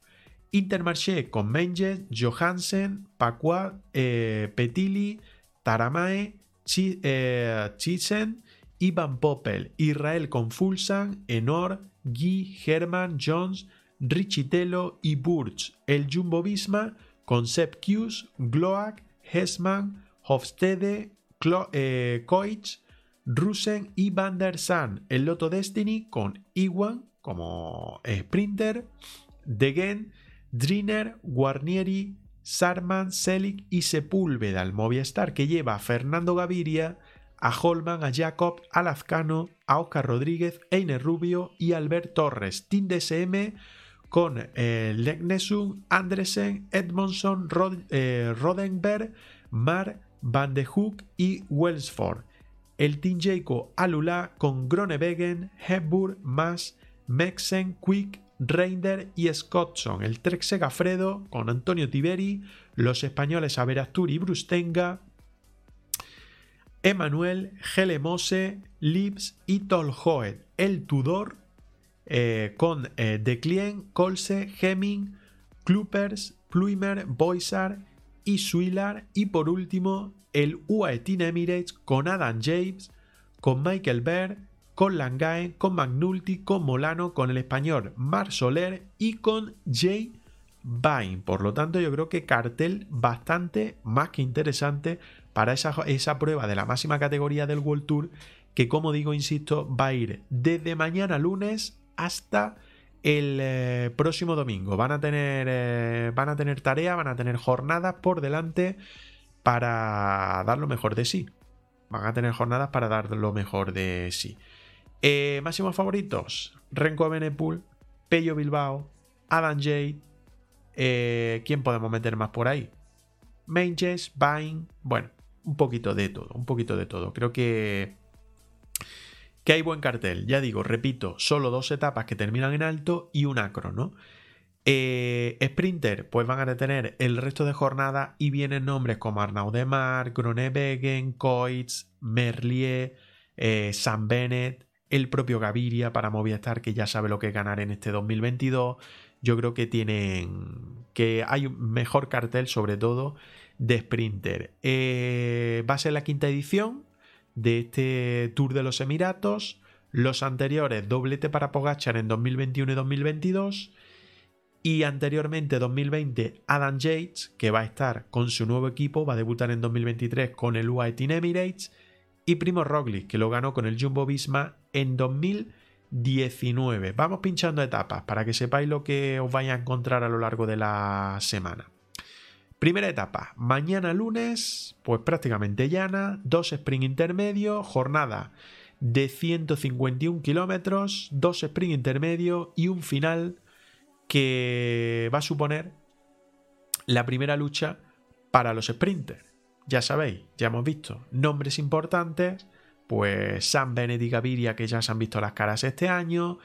S2: Intermarché con Menges, Johansen, Pacua, eh, Petili, Taramae, Chisen y Van Poppel. Israel con Fulsan, Enor, Guy, Herman, Jones, Richitello y Burch. El Jumbo Visma con Sepp Gloak, Hesman, Hofstede, eh, Koich, Rusen y Van der Sar. El Loto Destiny con Iwan como sprinter, Degen, Driner, Guarnieri, Sarman, Selig y Sepúlveda. El Movistar que lleva a Fernando Gaviria, a Holman, a Jacob, a Lazcano, a Oscar Rodríguez, Einer Rubio y Albert Torres. Team DSM con eh, Legnesum, Andresen, Edmondson, eh, Rodenberg, Mar, Van de Hoek y Wellsford. El Team Jaco Alula con Gronewegen, Hepburn, Mas, Mexen, Quick, Reinder y Scottson. El Trek Segafredo con Antonio Tiberi, los españoles Averastur y Brustenga, Emanuel, Gelemose, Lips y Tolhoed. El Tudor eh, con eh, Declien, Colse, Hemming, Kluppers, Pluimer, Boisar y Suilar. Y por último, el UAE Team Emirates con Adam James, con Michael Baird, con Langaen, con Magnulti, con Molano, con el español Mar Soler y con Jay Bain. Por lo tanto, yo creo que cartel bastante más que interesante para esa, esa prueba de la máxima categoría del World Tour, que como digo, insisto, va a ir desde mañana lunes hasta el eh, próximo domingo. Van a tener, eh, van a tener tarea, van a tener jornadas por delante para dar lo mejor de sí. Van a tener jornadas para dar lo mejor de sí. Eh, máximos favoritos: Renko Benepul, Pello Bilbao, Adam Jade. ¿Quién podemos meter más por ahí? Manges, Vine. Bueno, un poquito de todo, un poquito de todo. Creo que que hay buen cartel. Ya digo, repito, solo dos etapas que terminan en alto y un acro, ¿no? Eh, Sprinter, pues van a detener el resto de jornada y vienen nombres como Arnaud Demar, Gronewegen, Coitz, Merlier, eh, Sam Bennett, el propio Gaviria para Movistar, que ya sabe lo que ganar en este 2022. Yo creo que tienen. que hay un mejor cartel, sobre todo, de Sprinter. Eh, va a ser la quinta edición de este Tour de los Emiratos. Los anteriores, doblete para Pogachar en 2021 y 2022. Y anteriormente, 2020, Adam Yates, que va a estar con su nuevo equipo, va a debutar en 2023 con el UAE Team Emirates. Y Primo Roglic, que lo ganó con el Jumbo Visma en 2019. Vamos pinchando etapas para que sepáis lo que os vais a encontrar a lo largo de la semana. Primera etapa, mañana lunes, pues prácticamente llana, dos sprint intermedios, jornada de 151 kilómetros, dos sprint intermedios y un final que va a suponer la primera lucha para los sprinters. Ya sabéis, ya hemos visto nombres importantes, pues Sam y Gaviria que ya se han visto las caras este año,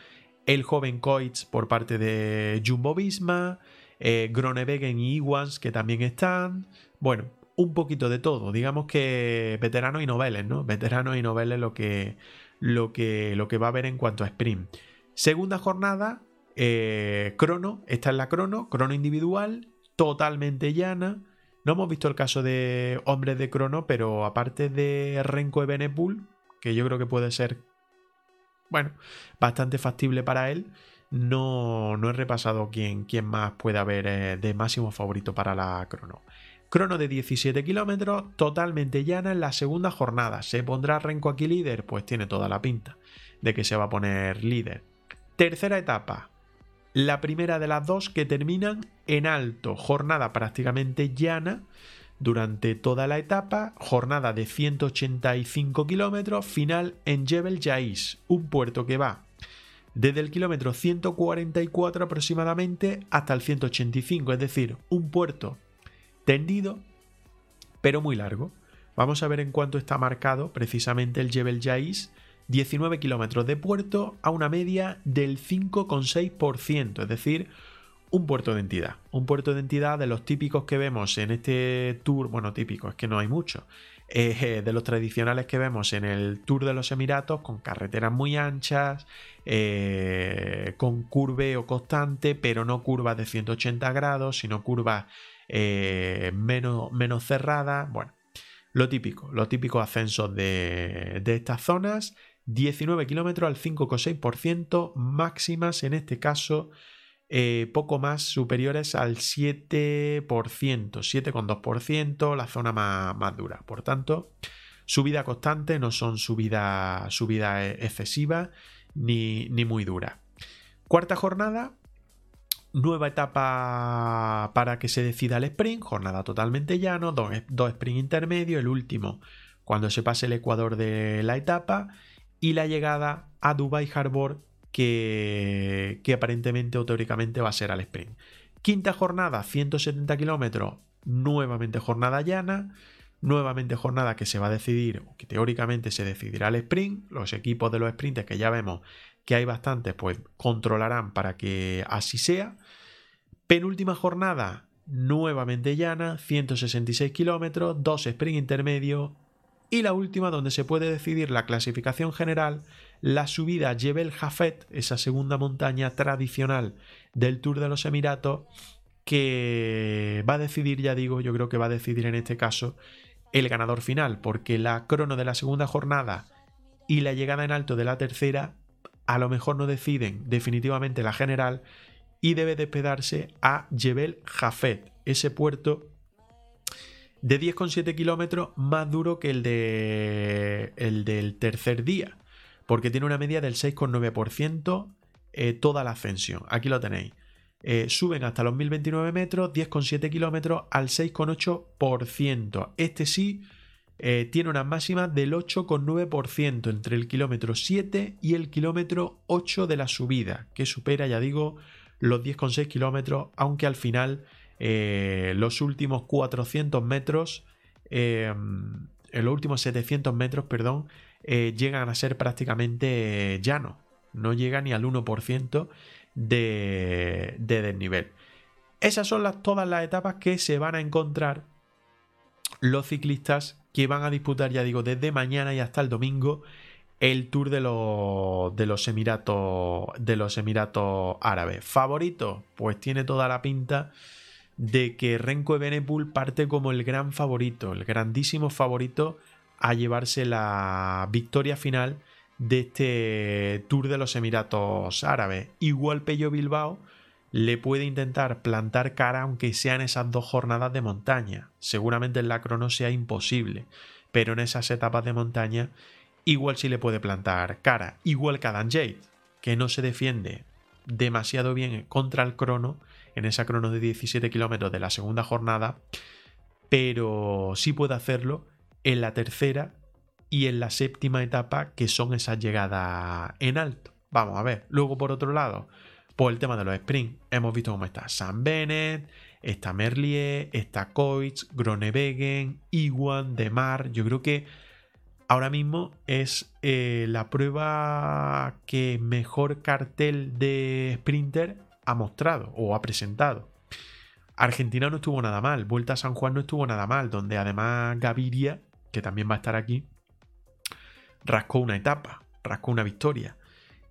S2: el joven Coitz por parte de Jumbo Visma, eh, y Iwans que también están. Bueno, un poquito de todo. Digamos que veteranos y noveles, ¿no? Veteranos y noveles lo que, lo que, lo que va a haber en cuanto a sprint. Segunda jornada, eh, crono, esta es la crono, crono individual, totalmente llana. No hemos visto el caso de hombres de crono, pero aparte de Renko Benepul, que yo creo que puede ser, bueno, bastante factible para él, no, no he repasado quién, quién más puede haber eh, de máximo favorito para la crono. Crono de 17 kilómetros, totalmente llana en la segunda jornada. ¿Se pondrá Renko aquí líder? Pues tiene toda la pinta de que se va a poner líder. Tercera etapa, la primera de las dos que terminan en alto, jornada prácticamente llana durante toda la etapa, jornada de 185 kilómetros, final en Jebel Jais, un puerto que va desde el kilómetro 144 aproximadamente hasta el 185, es decir, un puerto tendido, pero muy largo. Vamos a ver en cuánto está marcado precisamente el Jebel Jais, 19 kilómetros de puerto a una media del 5,6%, es decir, un puerto de entidad. Un puerto de entidad de los típicos que vemos en este tour, bueno, típico, es que no hay mucho, eh, de los tradicionales que vemos en el Tour de los Emiratos, con carreteras muy anchas, eh, con curveo constante, pero no curvas de 180 grados, sino curvas eh, menos, menos cerradas. Bueno, lo típico, los típicos ascensos de, de estas zonas. 19 kilómetros al 5,6%, máximas en este caso eh, poco más superiores al 7%, 7,2%, la zona más, dura. Por tanto, subida constante, no son subida, subida e, excesiva ni, ni muy dura. Cuarta jornada, nueva etapa para que se decida el sprint, jornada totalmente llano, dos, dos sprint intermedios, el último cuando se pase el ecuador de la etapa y la llegada a Dubai Harbor que, aparentemente o teóricamente va a ser al sprint. Quinta jornada, 170 kilómetros, nuevamente jornada llana, nuevamente jornada que se va a decidir, que teóricamente se decidirá al sprint. Los equipos de los sprints, que ya vemos que hay bastantes, pues controlarán para que así sea. Penúltima jornada, nuevamente llana, 166 kilómetros, dos sprint intermedios. Y la última, donde se puede decidir la clasificación general, la subida Jebel Jafet, esa segunda montaña tradicional del Tour de los Emiratos, que va a decidir, ya digo, yo creo que va a decidir en este caso el ganador final, porque la crono de la segunda jornada y la llegada en alto de la tercera a lo mejor no deciden definitivamente la general y debe despedarse a Jebel Jafet, ese puerto de 10,7 kilómetros más duro que el, de, el del tercer día, porque tiene una media del 6,9% eh, toda la ascensión. Aquí lo tenéis. Eh, suben hasta los 1029 metros, 10,7 kilómetros al 6,8%. Este sí eh, tiene una máxima del 8,9% entre el kilómetro 7 y el kilómetro 8 de la subida, que supera, ya digo, los 10,6 kilómetros, aunque al final los últimos 400 metros, los últimos 700 metros, perdón, llegan a ser prácticamente llanos. No llega ni al 1% de, desnivel. Esas son las, todas las etapas que se van a encontrar los ciclistas que van a disputar, ya digo, desde mañana y hasta el domingo el Tour de los, de los Emiratos de los Emiratos Árabes. ¿Favorito? Pues tiene toda la pinta de que Renko Evenepoel parte como el gran favorito, el grandísimo favorito a llevarse la victoria final de este Tour de los Emiratos Árabes. Igual Pello Bilbao le puede intentar plantar cara aunque sean esas dos jornadas de montaña. Seguramente en la crono sea imposible, pero en esas etapas de montaña igual sí le puede plantar cara. Igual que Adam Jade, que no se defiende demasiado bien contra el crono en esa crono de 17 kilómetros de la segunda jornada, pero sí puede hacerlo en la tercera y en la séptima etapa, que son esas llegadas en alto. Vamos a ver. Luego, por otro lado, por el tema de los sprints, hemos visto cómo está Sam Bennett, está Merlier, está Coitz, Gronewegen, Iwan, Demar. Yo creo que ahora mismo es eh, la prueba que mejor cartel de sprinter ha mostrado o ha presentado. Argentina no estuvo nada mal, Vuelta a San Juan no estuvo nada mal, donde además Gaviria, que también va a estar aquí, rascó una etapa, rascó una victoria.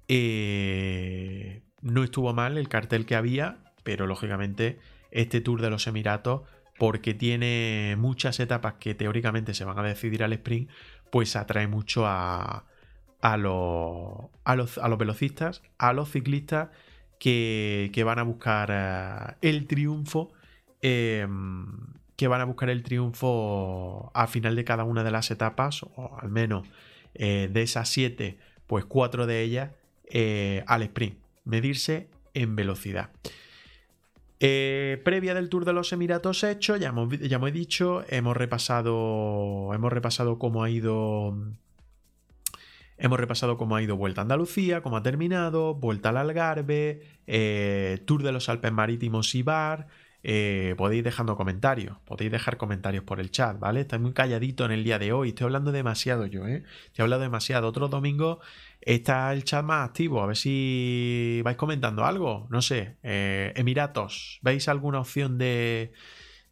S2: Eh, no estuvo mal el cartel que había, pero lógicamente este Tour de los Emiratos, porque tiene muchas etapas que teóricamente se van a decidir al sprint, pues atrae mucho a, a, los, a, los, velocistas, a los ciclistas que, van a buscar eh, el triunfo. Em, que van a buscar el triunfo al final de cada una de las etapas, o al menos eh, de esas 7, pues 4 de ellas eh, al sprint. Medirse en velocidad. Eh, previa del Tour de los Emiratos hecho, ya hemos, ya hemos dicho, hemos repasado, hemos repasado cómo ha ido Hemos repasado cómo ha ido Vuelta a Andalucía, cómo ha terminado, Vuelta al Algarve, Tour de los Alpes Marítimos y Bar, eh, podéis dejando comentarios, podéis dejar comentarios por el chat, ¿vale? Estoy muy calladito en el día de hoy, estoy hablando demasiado yo, ¿eh? Estoy hablando demasiado. Otro domingo está el chat más activo, a ver si vais comentando algo, no sé, eh, Emiratos, ¿veis alguna opción de,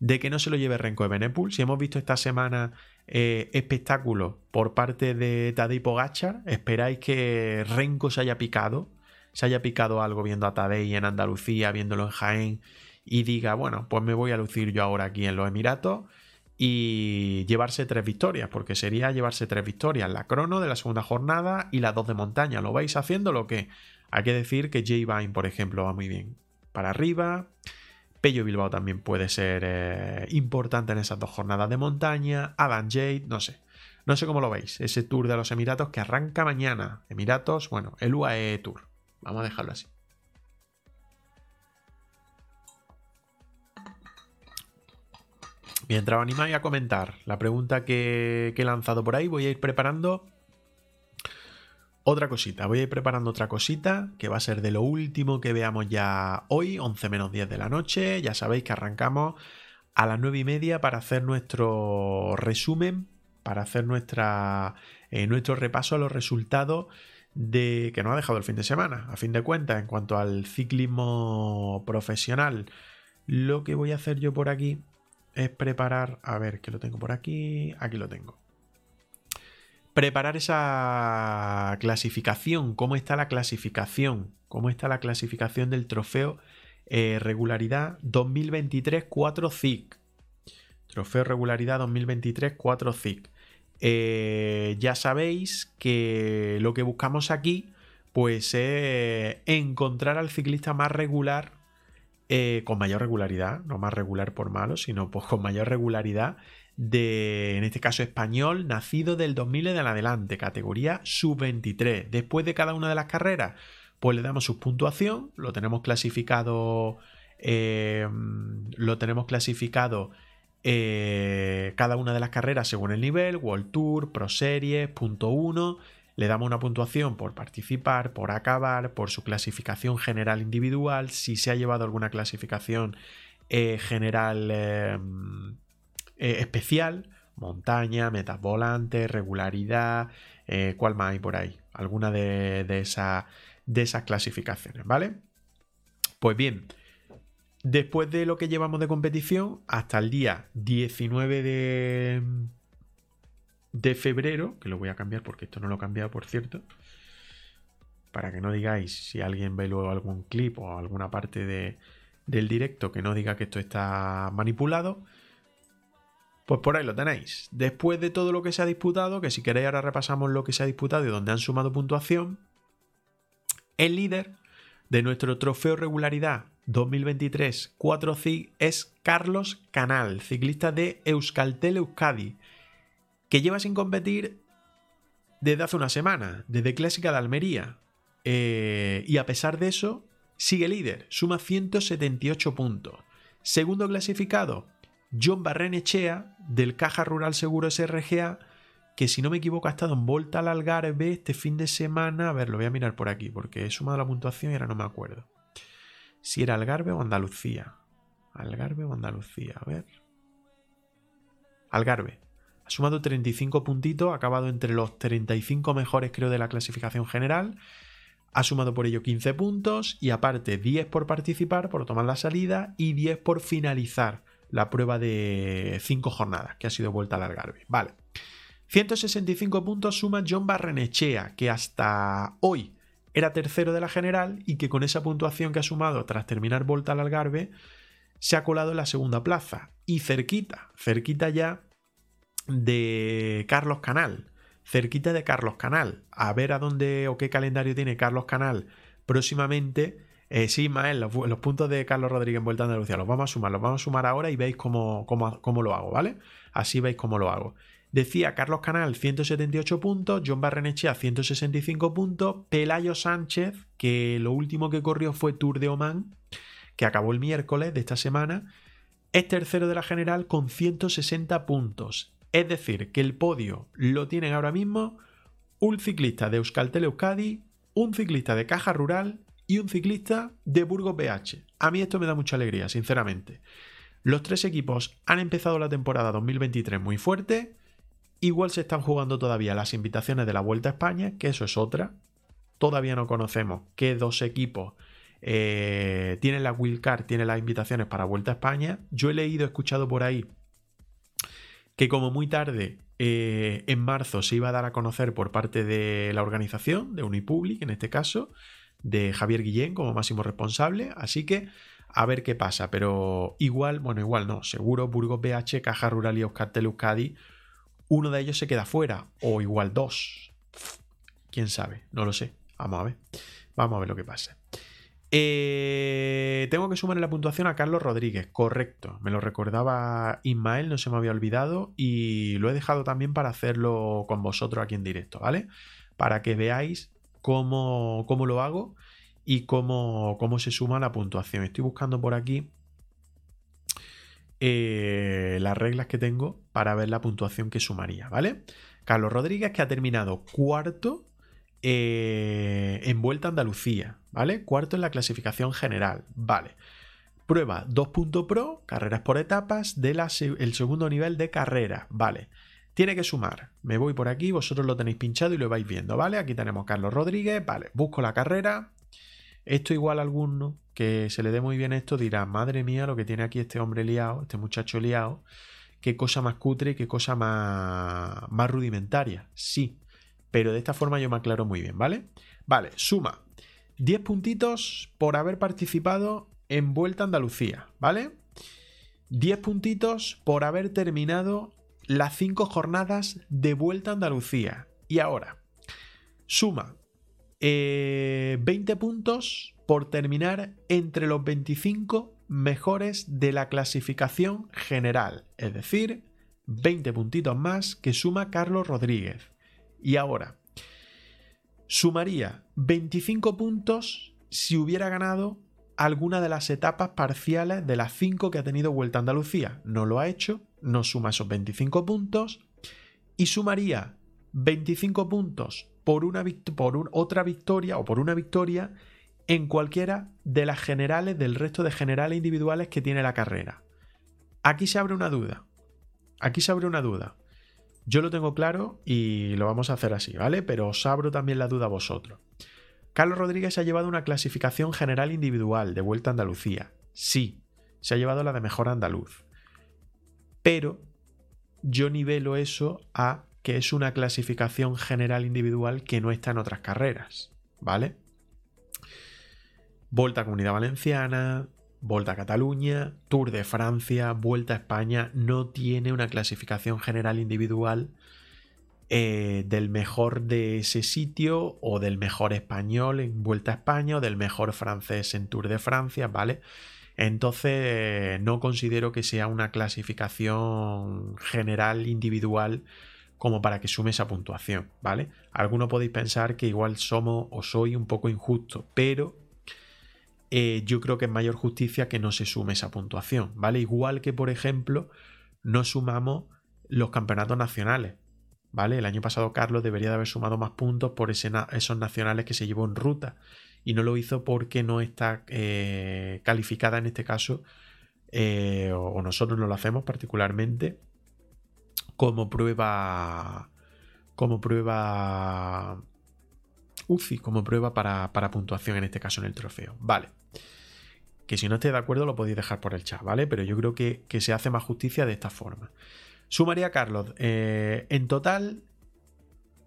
S2: de que no se lo lleve Renko de Benepul? Si hemos visto esta semana eh, espectáculo por parte de Tadej Pogachar, ¿esperáis que Renko se haya picado? Se haya picado algo viendo a Tadej en Andalucía, viéndolo en Jaén y diga, bueno, pues me voy a lucir yo ahora aquí en los Emiratos y llevarse tres victorias, porque sería llevarse tres victorias, la crono de la segunda jornada y las dos de montaña. ¿Lo vais haciendo lo que? Hay que decir que J Vine, por ejemplo, va muy bien para arriba. Pello Bilbao también puede ser eh, importante en esas dos jornadas de montaña. Adam Jade, no sé. No sé cómo lo veis. Ese tour de los Emiratos que arranca mañana. Emiratos, bueno, el UAE Tour. Vamos a dejarlo así. Mientras os animáis a comentar la pregunta que, he lanzado por ahí, voy a ir preparando otra cosita. Voy a ir preparando otra cosita que va a ser de lo último que veamos ya hoy, 11 menos 10 de la noche. Ya sabéis que arrancamos a las 9 y media para hacer nuestro resumen, para hacer nuestra, eh, nuestro repaso a los resultados de que nos ha dejado el fin de semana. A fin de cuentas, en cuanto al ciclismo profesional, lo que voy a hacer yo por aquí es preparar, a ver, que lo tengo por aquí, aquí lo tengo. Preparar esa clasificación, cómo está la clasificación, cómo está la clasificación del trofeo eh, regularidad 2023 4 ZIC. Trofeo regularidad 2023 4 ZIC. ya sabéis que lo que buscamos aquí pues es encontrar al ciclista más regular eh, con mayor regularidad, no más regular por malo, sino pues con mayor regularidad de, en este caso español, nacido del 2000 en adelante, categoría sub-23. Después de cada una de las carreras, pues le damos su puntuación, lo tenemos clasificado, eh, lo tenemos clasificado eh, cada una de las carreras según el nivel, World Tour, Pro Series, punto 1. Le damos una puntuación por participar, por acabar, por su clasificación general individual, si se ha llevado alguna clasificación eh, general especial, montaña, metas volantes, regularidad, ¿cuál más hay por ahí? Alguna de, de esas de esas clasificaciones, ¿vale? Pues bien, después de lo que llevamos de competición, hasta el día 19 de, de febrero, que lo voy a cambiar porque esto no lo he cambiado, por cierto, para que no digáis si alguien ve luego algún clip o alguna parte de, del directo que no diga que esto está manipulado. Pues por ahí lo tenéis. Después de todo lo que se ha disputado, que si queréis ahora repasamos lo que se ha disputado y donde han sumado puntuación, el líder de nuestro trofeo regularidad 2023 4 CIG es Carlos Canal, ciclista de Euskaltel Euskadi, que lleva sin competir desde hace una semana, desde Clásica de Almería. Eh, y a pesar de eso, sigue líder, suma 178 puntos. Segundo clasificado, John Barrenechea, del Caja Rural Seguro SRGA, que si no me equivoco ha estado en Volta al Algarve este fin de semana. A ver, lo voy a mirar por aquí porque he sumado la puntuación y ahora no me acuerdo. Si era Algarve o Andalucía. Algarve o Andalucía, a ver. Algarve. Sumado 35 puntitos, ha acabado entre los 35 mejores creo de la clasificación general. Ha sumado por ello 15 puntos y aparte 10 por participar, por tomar la salida y 10 por finalizar la prueba de 5 jornadas que ha sido vuelta al Algarve. Vale. 165 puntos suma John Barrenechea, que hasta hoy era tercero de la general y que con esa puntuación que ha sumado tras terminar Volta al Algarve, se ha colado en la segunda plaza. Y cerquita, cerquita ya de Carlos Canal. Cerquita de Carlos Canal. A ver a dónde o qué calendario tiene Carlos Canal próximamente. Eh, sí, Mael, los, puntos de Carlos Rodríguez en Vuelta a Andalucía los vamos a sumar, los vamos a sumar ahora y veis cómo, cómo, cómo lo hago, ¿vale? Así veis cómo lo hago. Decía Carlos Canal 178 puntos, John Barrenechea 165 puntos, Pelayo Sánchez, que lo último que corrió fue Tour de Oman, que acabó el miércoles de esta semana, es tercero de la general con 160 puntos. Es decir, que el podio lo tienen ahora mismo un ciclista de Euskaltel Euskadi, un ciclista de Caja Rural y un ciclista de Burgos BH. A mí esto me da mucha alegría, sinceramente. Los tres equipos han empezado la temporada 2023 muy fuerte Igual se están jugando todavía las invitaciones de la Vuelta a España, que eso es otra. Todavía no conocemos qué dos equipos eh, tienen la wildcard, tienen las invitaciones para Vuelta a España. Yo he leído, escuchado por ahí que como muy tarde eh, en marzo se iba a dar a conocer por parte de la organización, de Unipublic en este caso, de Javier Guillén como máximo responsable. Así que a ver qué pasa. Pero igual, bueno, igual no, seguro Burgos BH, Caja Rural y Oscar Euskadi uno de ellos se queda fuera, o igual dos. ¿Quién sabe? No lo sé. Vamos a ver. Vamos a ver lo que pasa. Eh, tengo que sumarle la puntuación a Carlos Rodríguez, correcto. Me lo recordaba Ismael, no se me había olvidado y lo he dejado también para hacerlo con vosotros aquí en directo, ¿vale? Para que veáis cómo, cómo lo hago y cómo, cómo se suma la puntuación. Estoy buscando por aquí eh, las reglas que tengo para ver la puntuación que sumaría, ¿vale? Carlos Rodríguez que ha terminado cuarto eh, en Vuelta a Andalucía, ¿vale? Cuarto en la clasificación general, ¿vale? Prueba 2.pro, carreras por etapas, del el segundo nivel de carrera, ¿vale? Tiene que sumar. Me voy por aquí, vosotros lo tenéis pinchado y lo vais viendo, ¿vale? Aquí tenemos Carlos Rodríguez, ¿vale? Busco la carrera. Esto igual a alguno que se le dé muy bien esto dirá, madre mía, lo que tiene aquí este hombre liado, este muchacho liado, qué cosa más cutre, qué cosa más, más rudimentaria. Sí, pero de esta forma yo me aclaro muy bien, ¿vale? Vale, suma 10 puntitos por haber participado en Vuelta a Andalucía, ¿vale? 10 puntitos por haber terminado las 5 jornadas de Vuelta a Andalucía. Y ahora, suma 20 eh, puntos por terminar entre los 25 mejores de la clasificación general, es decir, 20 puntitos más que suma Carlos Rodríguez. Y ahora, sumaría 25 puntos si hubiera ganado alguna de las etapas parciales de las 5 que ha tenido Vuelta a Andalucía. No lo ha hecho, no suma esos 25 puntos y sumaría 25 puntos por, una, por otra victoria o por una victoria en cualquiera de las generales del resto de generales individuales que tiene la carrera. Aquí se abre una duda. Aquí se abre una duda. Yo lo tengo claro y lo vamos a hacer así, ¿vale? Pero os abro también la duda a vosotros. Carlos Rodríguez ha llevado una clasificación general individual de Vuelta a Andalucía. Sí, se ha llevado la de mejor andaluz. Pero yo nivelo eso a que es una clasificación general individual que no está en otras carreras, ¿vale? Volta a Comunidad Valenciana, Volta a Cataluña, Tour de Francia, Vuelta a España, no tiene una clasificación general individual eh, del mejor de ese sitio o del mejor español en Vuelta a España o del mejor francés en Tour de Francia, ¿vale? Entonces no considero que sea una clasificación general individual como para que sume esa puntuación, ¿vale? Algunos podéis pensar que igual somos o soy un poco injusto, pero eh, yo creo que es mayor justicia que no se sume esa puntuación, ¿vale? Igual que, por ejemplo, no sumamos los campeonatos nacionales, ¿vale? El año pasado Carlos debería de haber sumado más puntos por esos nacionales que se llevó en ruta y no lo hizo porque no está eh, calificada en este caso, eh, o nosotros no lo hacemos particularmente, como prueba como prueba UCI, como prueba para, para puntuación en este caso en el trofeo. Vale que si no estáis de acuerdo lo podéis dejar por el chat, ¿vale? Pero yo creo que, se hace más justicia de esta forma. Sumaría Carlos, eh, en total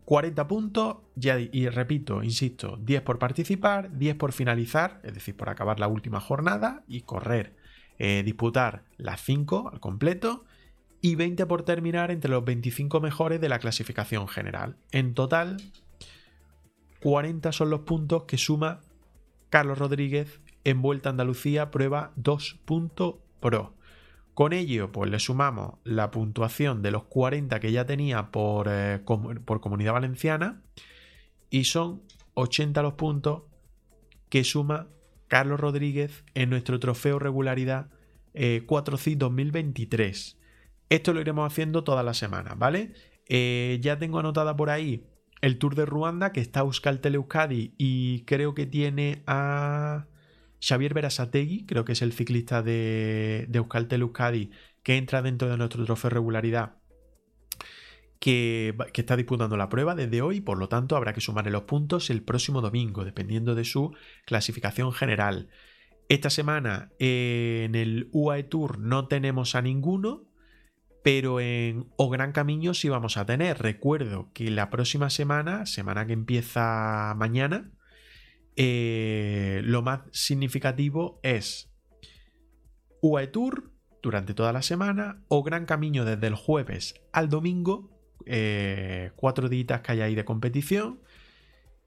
S2: 40 puntos, ya, y repito, insisto, 10 por participar, 10 por finalizar, es decir, por acabar la última jornada y correr, eh, disputar las 5 al completo y 20 por terminar entre los 25 mejores de la clasificación general. En total, 40 son los puntos que suma Carlos Rodríguez en Vuelta a Andalucía prueba 2.pro. Con ello, pues le sumamos la puntuación de los 40 que ya tenía por, eh, por Comunidad Valenciana y son 80 los puntos que suma Carlos Rodríguez en nuestro trofeo regularidad 4C eh, 2023. Esto lo iremos haciendo todas las semanas, ¿vale? Eh, ya tengo anotada por ahí el Tour de Ruanda que está Euskaltel Euskadi y creo que tiene a Xavier Berasategui, creo que es el ciclista de, de Euskadi, que entra dentro de nuestro trofeo regularidad, que, está disputando la prueba desde hoy, por lo tanto habrá que sumarle los puntos el próximo domingo, dependiendo de su clasificación general. Esta semana en el UAE Tour no tenemos a ninguno, pero en O Gran Camino sí vamos a tener. Recuerdo que la próxima semana, semana que empieza mañana, eh, lo más significativo es UAE Tour durante toda la semana o Gran Camino desde el jueves al domingo, eh, cuatro días que hay ahí de competición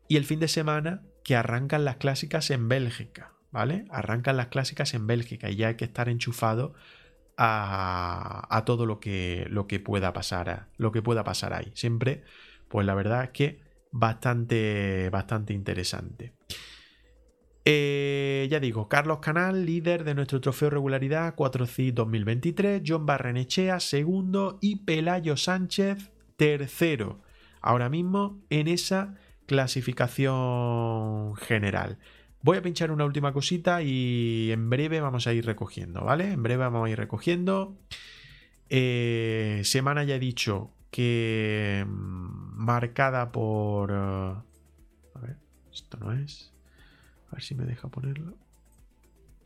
S2: y el fin de semana que arrancan las clásicas en Bélgica, ¿vale? Arrancan las clásicas en Bélgica y ya hay que estar enchufado a, todo lo que, lo que pueda pasar, lo que pueda pasar ahí. Siempre, pues la verdad es que bastante, bastante interesante. Eh, ya digo, Carlos Canal, líder de nuestro trofeo regularidad 4C 2023, John Barrenechea, segundo y Pelayo Sánchez, tercero. Ahora mismo en esa clasificación general. Voy a pinchar una última cosita y en breve vamos a ir recogiendo, ¿vale? En breve vamos a ir recogiendo. Eh, semana ya he dicho que mm, marcada por... Uh, a ver, esto no es. A ver si me deja ponerlo.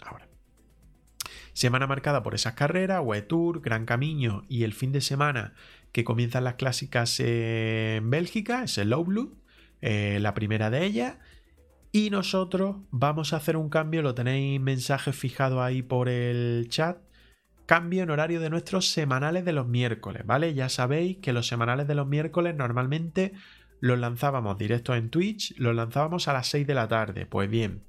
S2: Ahora. Semana marcada por esas carreras, Tour, Gran Camino y el fin de semana que comienzan las clásicas en Bélgica, es el Low Blue, eh, la primera de ellas. Y nosotros vamos a hacer un cambio, lo tenéis mensaje fijado ahí por el chat cambio en horario de nuestros semanales de los miércoles, ¿vale? Ya sabéis que los semanales de los miércoles normalmente los lanzábamos directos en Twitch, los lanzábamos a las 6 de la tarde. Pues bien,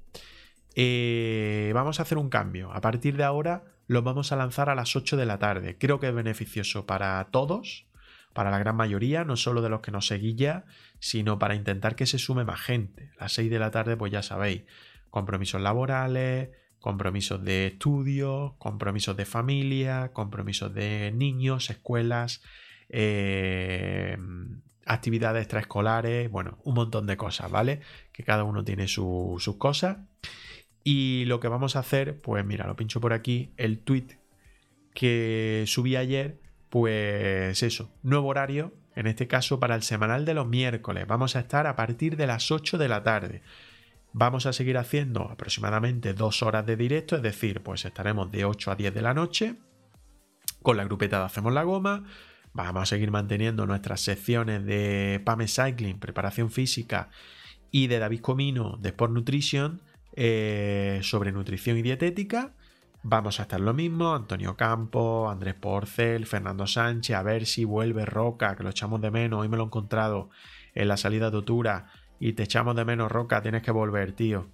S2: eh, vamos a hacer un cambio. A partir de ahora los vamos a lanzar a las 8 de la tarde. Creo que es beneficioso para todos, para la gran mayoría, no solo de los que nos seguís ya, sino para intentar que se sume más gente. A las 6 de la tarde, pues ya sabéis, compromisos laborales, compromisos de estudio, compromisos de familia, compromisos de niños, escuelas, eh, actividades extraescolares, bueno, un montón de cosas, ¿vale? Que cada uno tiene sus cosas. Y lo que vamos a hacer, pues mira, lo pincho por aquí, el tweet que subí ayer, pues eso, nuevo horario, en este caso para el semanal de los miércoles. Vamos a estar a partir de las 8 de la tarde. Vamos a seguir haciendo aproximadamente dos horas de directo, es decir, pues estaremos de 8 a 10 de la noche con la grupeta de Hacemos la Goma. Vamos a seguir manteniendo nuestras secciones de PAME Cycling, preparación física y de David Comino de Sport Nutrition eh, sobre nutrición y dietética. Vamos a estar lo mismo, Antonio Campo, Andrés Porcel, Fernando Sánchez, a ver si vuelve Roca, que lo echamos de menos, hoy me lo he encontrado en la salida de Otura y te echamos de menos, Roca, tienes que volver, tío,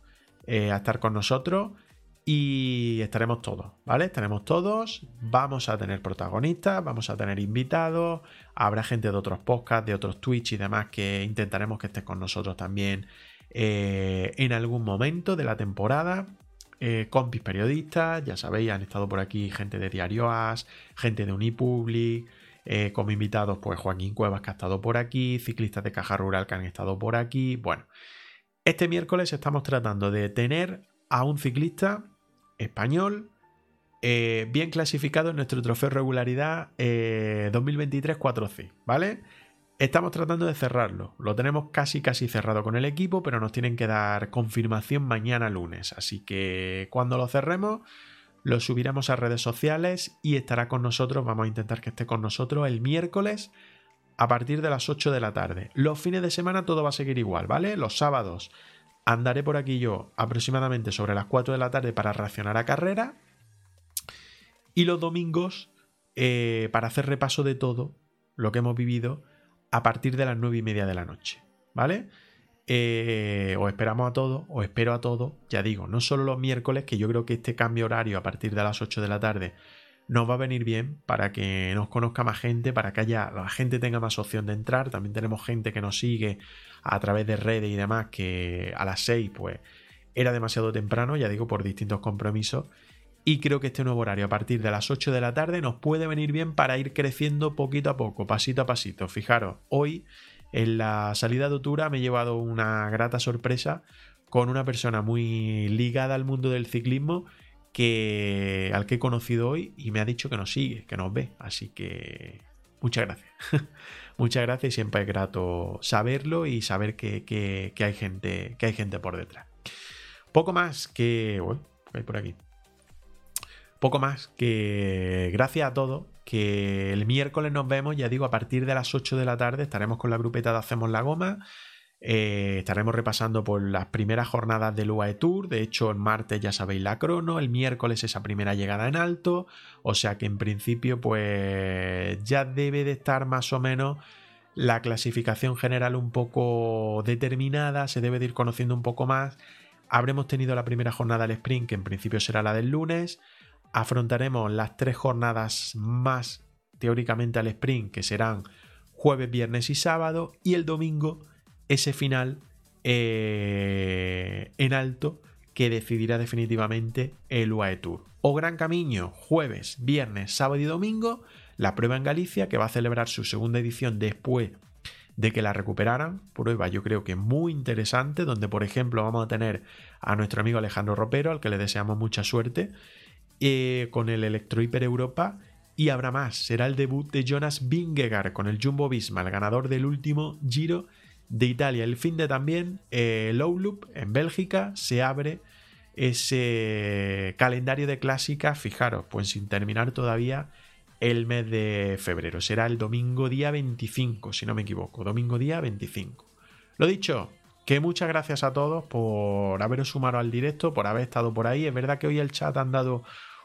S2: eh, a estar con nosotros y estaremos todos, ¿vale? Estaremos todos, vamos a tener protagonistas, vamos a tener invitados, habrá gente de otros podcasts, de otros Twitch y demás que intentaremos que esté con nosotros también eh, en algún momento de la temporada. Eh, compis periodistas, ya sabéis, han estado por aquí gente de Diario As, gente de Unipublic, eh, como invitados, pues Joaquín Cuevas que ha estado por aquí, ciclistas de Caja Rural que han estado por aquí. Bueno, este miércoles estamos tratando de tener a un ciclista español eh, bien clasificado en nuestro trofeo regularidad 2023 4C, ¿vale? Estamos tratando de cerrarlo. Lo tenemos casi casi cerrado con el equipo, pero nos tienen que dar confirmación mañana lunes. Así que cuando lo cerremos, lo subiremos a redes sociales y estará con nosotros. Vamos a intentar que esté con nosotros el miércoles a partir de las 8 de la tarde. Los fines de semana todo va a seguir igual, ¿vale? Los sábados andaré por aquí yo aproximadamente sobre las 4 de la tarde para reaccionar a carrera. Y los domingos eh, para hacer repaso de todo lo que hemos vivido a partir de las 9 y media de la noche, ¿vale? Eh, os esperamos a todos, os espero a todos, ya digo, no solo los miércoles, que yo creo que este cambio horario a partir de las 8 de la tarde nos va a venir bien para que nos conozca más gente, para que haya, la gente tenga más opción de entrar. También tenemos gente que nos sigue a través de redes y demás, que a las 6 pues era demasiado temprano, ya digo, por distintos compromisos. Y creo que este nuevo horario a partir de las 8 de la tarde nos puede venir bien para ir creciendo poquito a poco, pasito a pasito. Fijaros, hoy en la salida de Otura me he llevado una grata sorpresa con una persona muy ligada al mundo del ciclismo que, al que he conocido hoy y me ha dicho que nos sigue, que nos ve. Así que muchas gracias. muchas gracias y siempre es grato saberlo y saber que, hay, gente, que hay gente por detrás. Poco más que... Bueno, hay por aquí. Poco más que gracias a todos que el miércoles nos vemos, ya digo, a partir de las 8 de la tarde estaremos con la grupeta de Hacemos la Goma. Eh, estaremos repasando por las primeras jornadas del UAE Tour. De hecho, el martes ya sabéis la crono, el miércoles esa primera llegada en alto. O sea que en principio, pues ya debe de estar más o menos la clasificación general un poco determinada. Se debe de ir conociendo un poco más. Habremos tenido la primera jornada del sprint, que en principio será la del lunes afrontaremos las tres jornadas más teóricamente al sprint, que serán jueves, viernes y sábado, y el domingo ese final eh, en alto que decidirá definitivamente el UAE Tour. O Gran Camino, jueves, viernes, sábado y domingo, la prueba en Galicia, que va a celebrar su segunda edición después de que la recuperaran. Prueba yo creo que muy interesante, donde por ejemplo vamos a tener a nuestro amigo Alejandro Ropero, al que le deseamos mucha suerte, eh, con el Electro Hyper Europa. Y habrá más, será el debut de Jonas Vingegaard con el Jumbo Visma, el ganador del último Giro de Italia. El fin de también, eh, Low Loop en Bélgica, se abre ese calendario de clásicas, fijaros, pues sin terminar todavía el mes de febrero. Será el domingo día 25, si no me equivoco, domingo día 25. Lo dicho, que muchas gracias a todos por haberos sumado al directo, por haber estado por ahí. Es verdad que hoy el chat han dado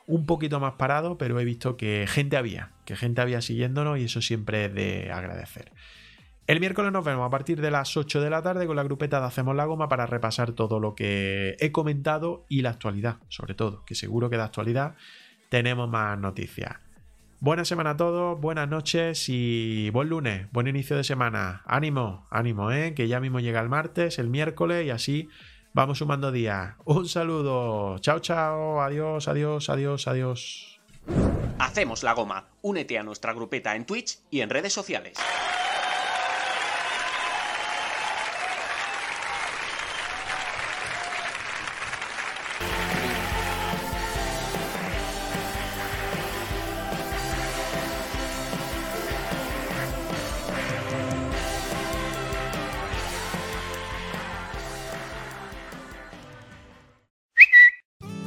S2: un poquito más parado, pero he visto que gente había, que gente había siguiéndonos y eso siempre es de agradecer. El miércoles nos vemos a partir de las 8 de la tarde con la grupeta de Hacemos la Goma para repasar todo lo que he comentado y la actualidad, sobre todo, que seguro que de actualidad tenemos más noticias. Buena semana a todos, buenas noches y buen lunes, buen inicio de semana. Ánimo, ánimo, ¿eh? que ya mismo llega el martes, el miércoles y así vamos sumando días. Un saludo, chao, chao, adiós, adiós, adiós, adiós.
S1: Hacemos la goma. Únete a nuestra grupeta en Twitch y en redes sociales.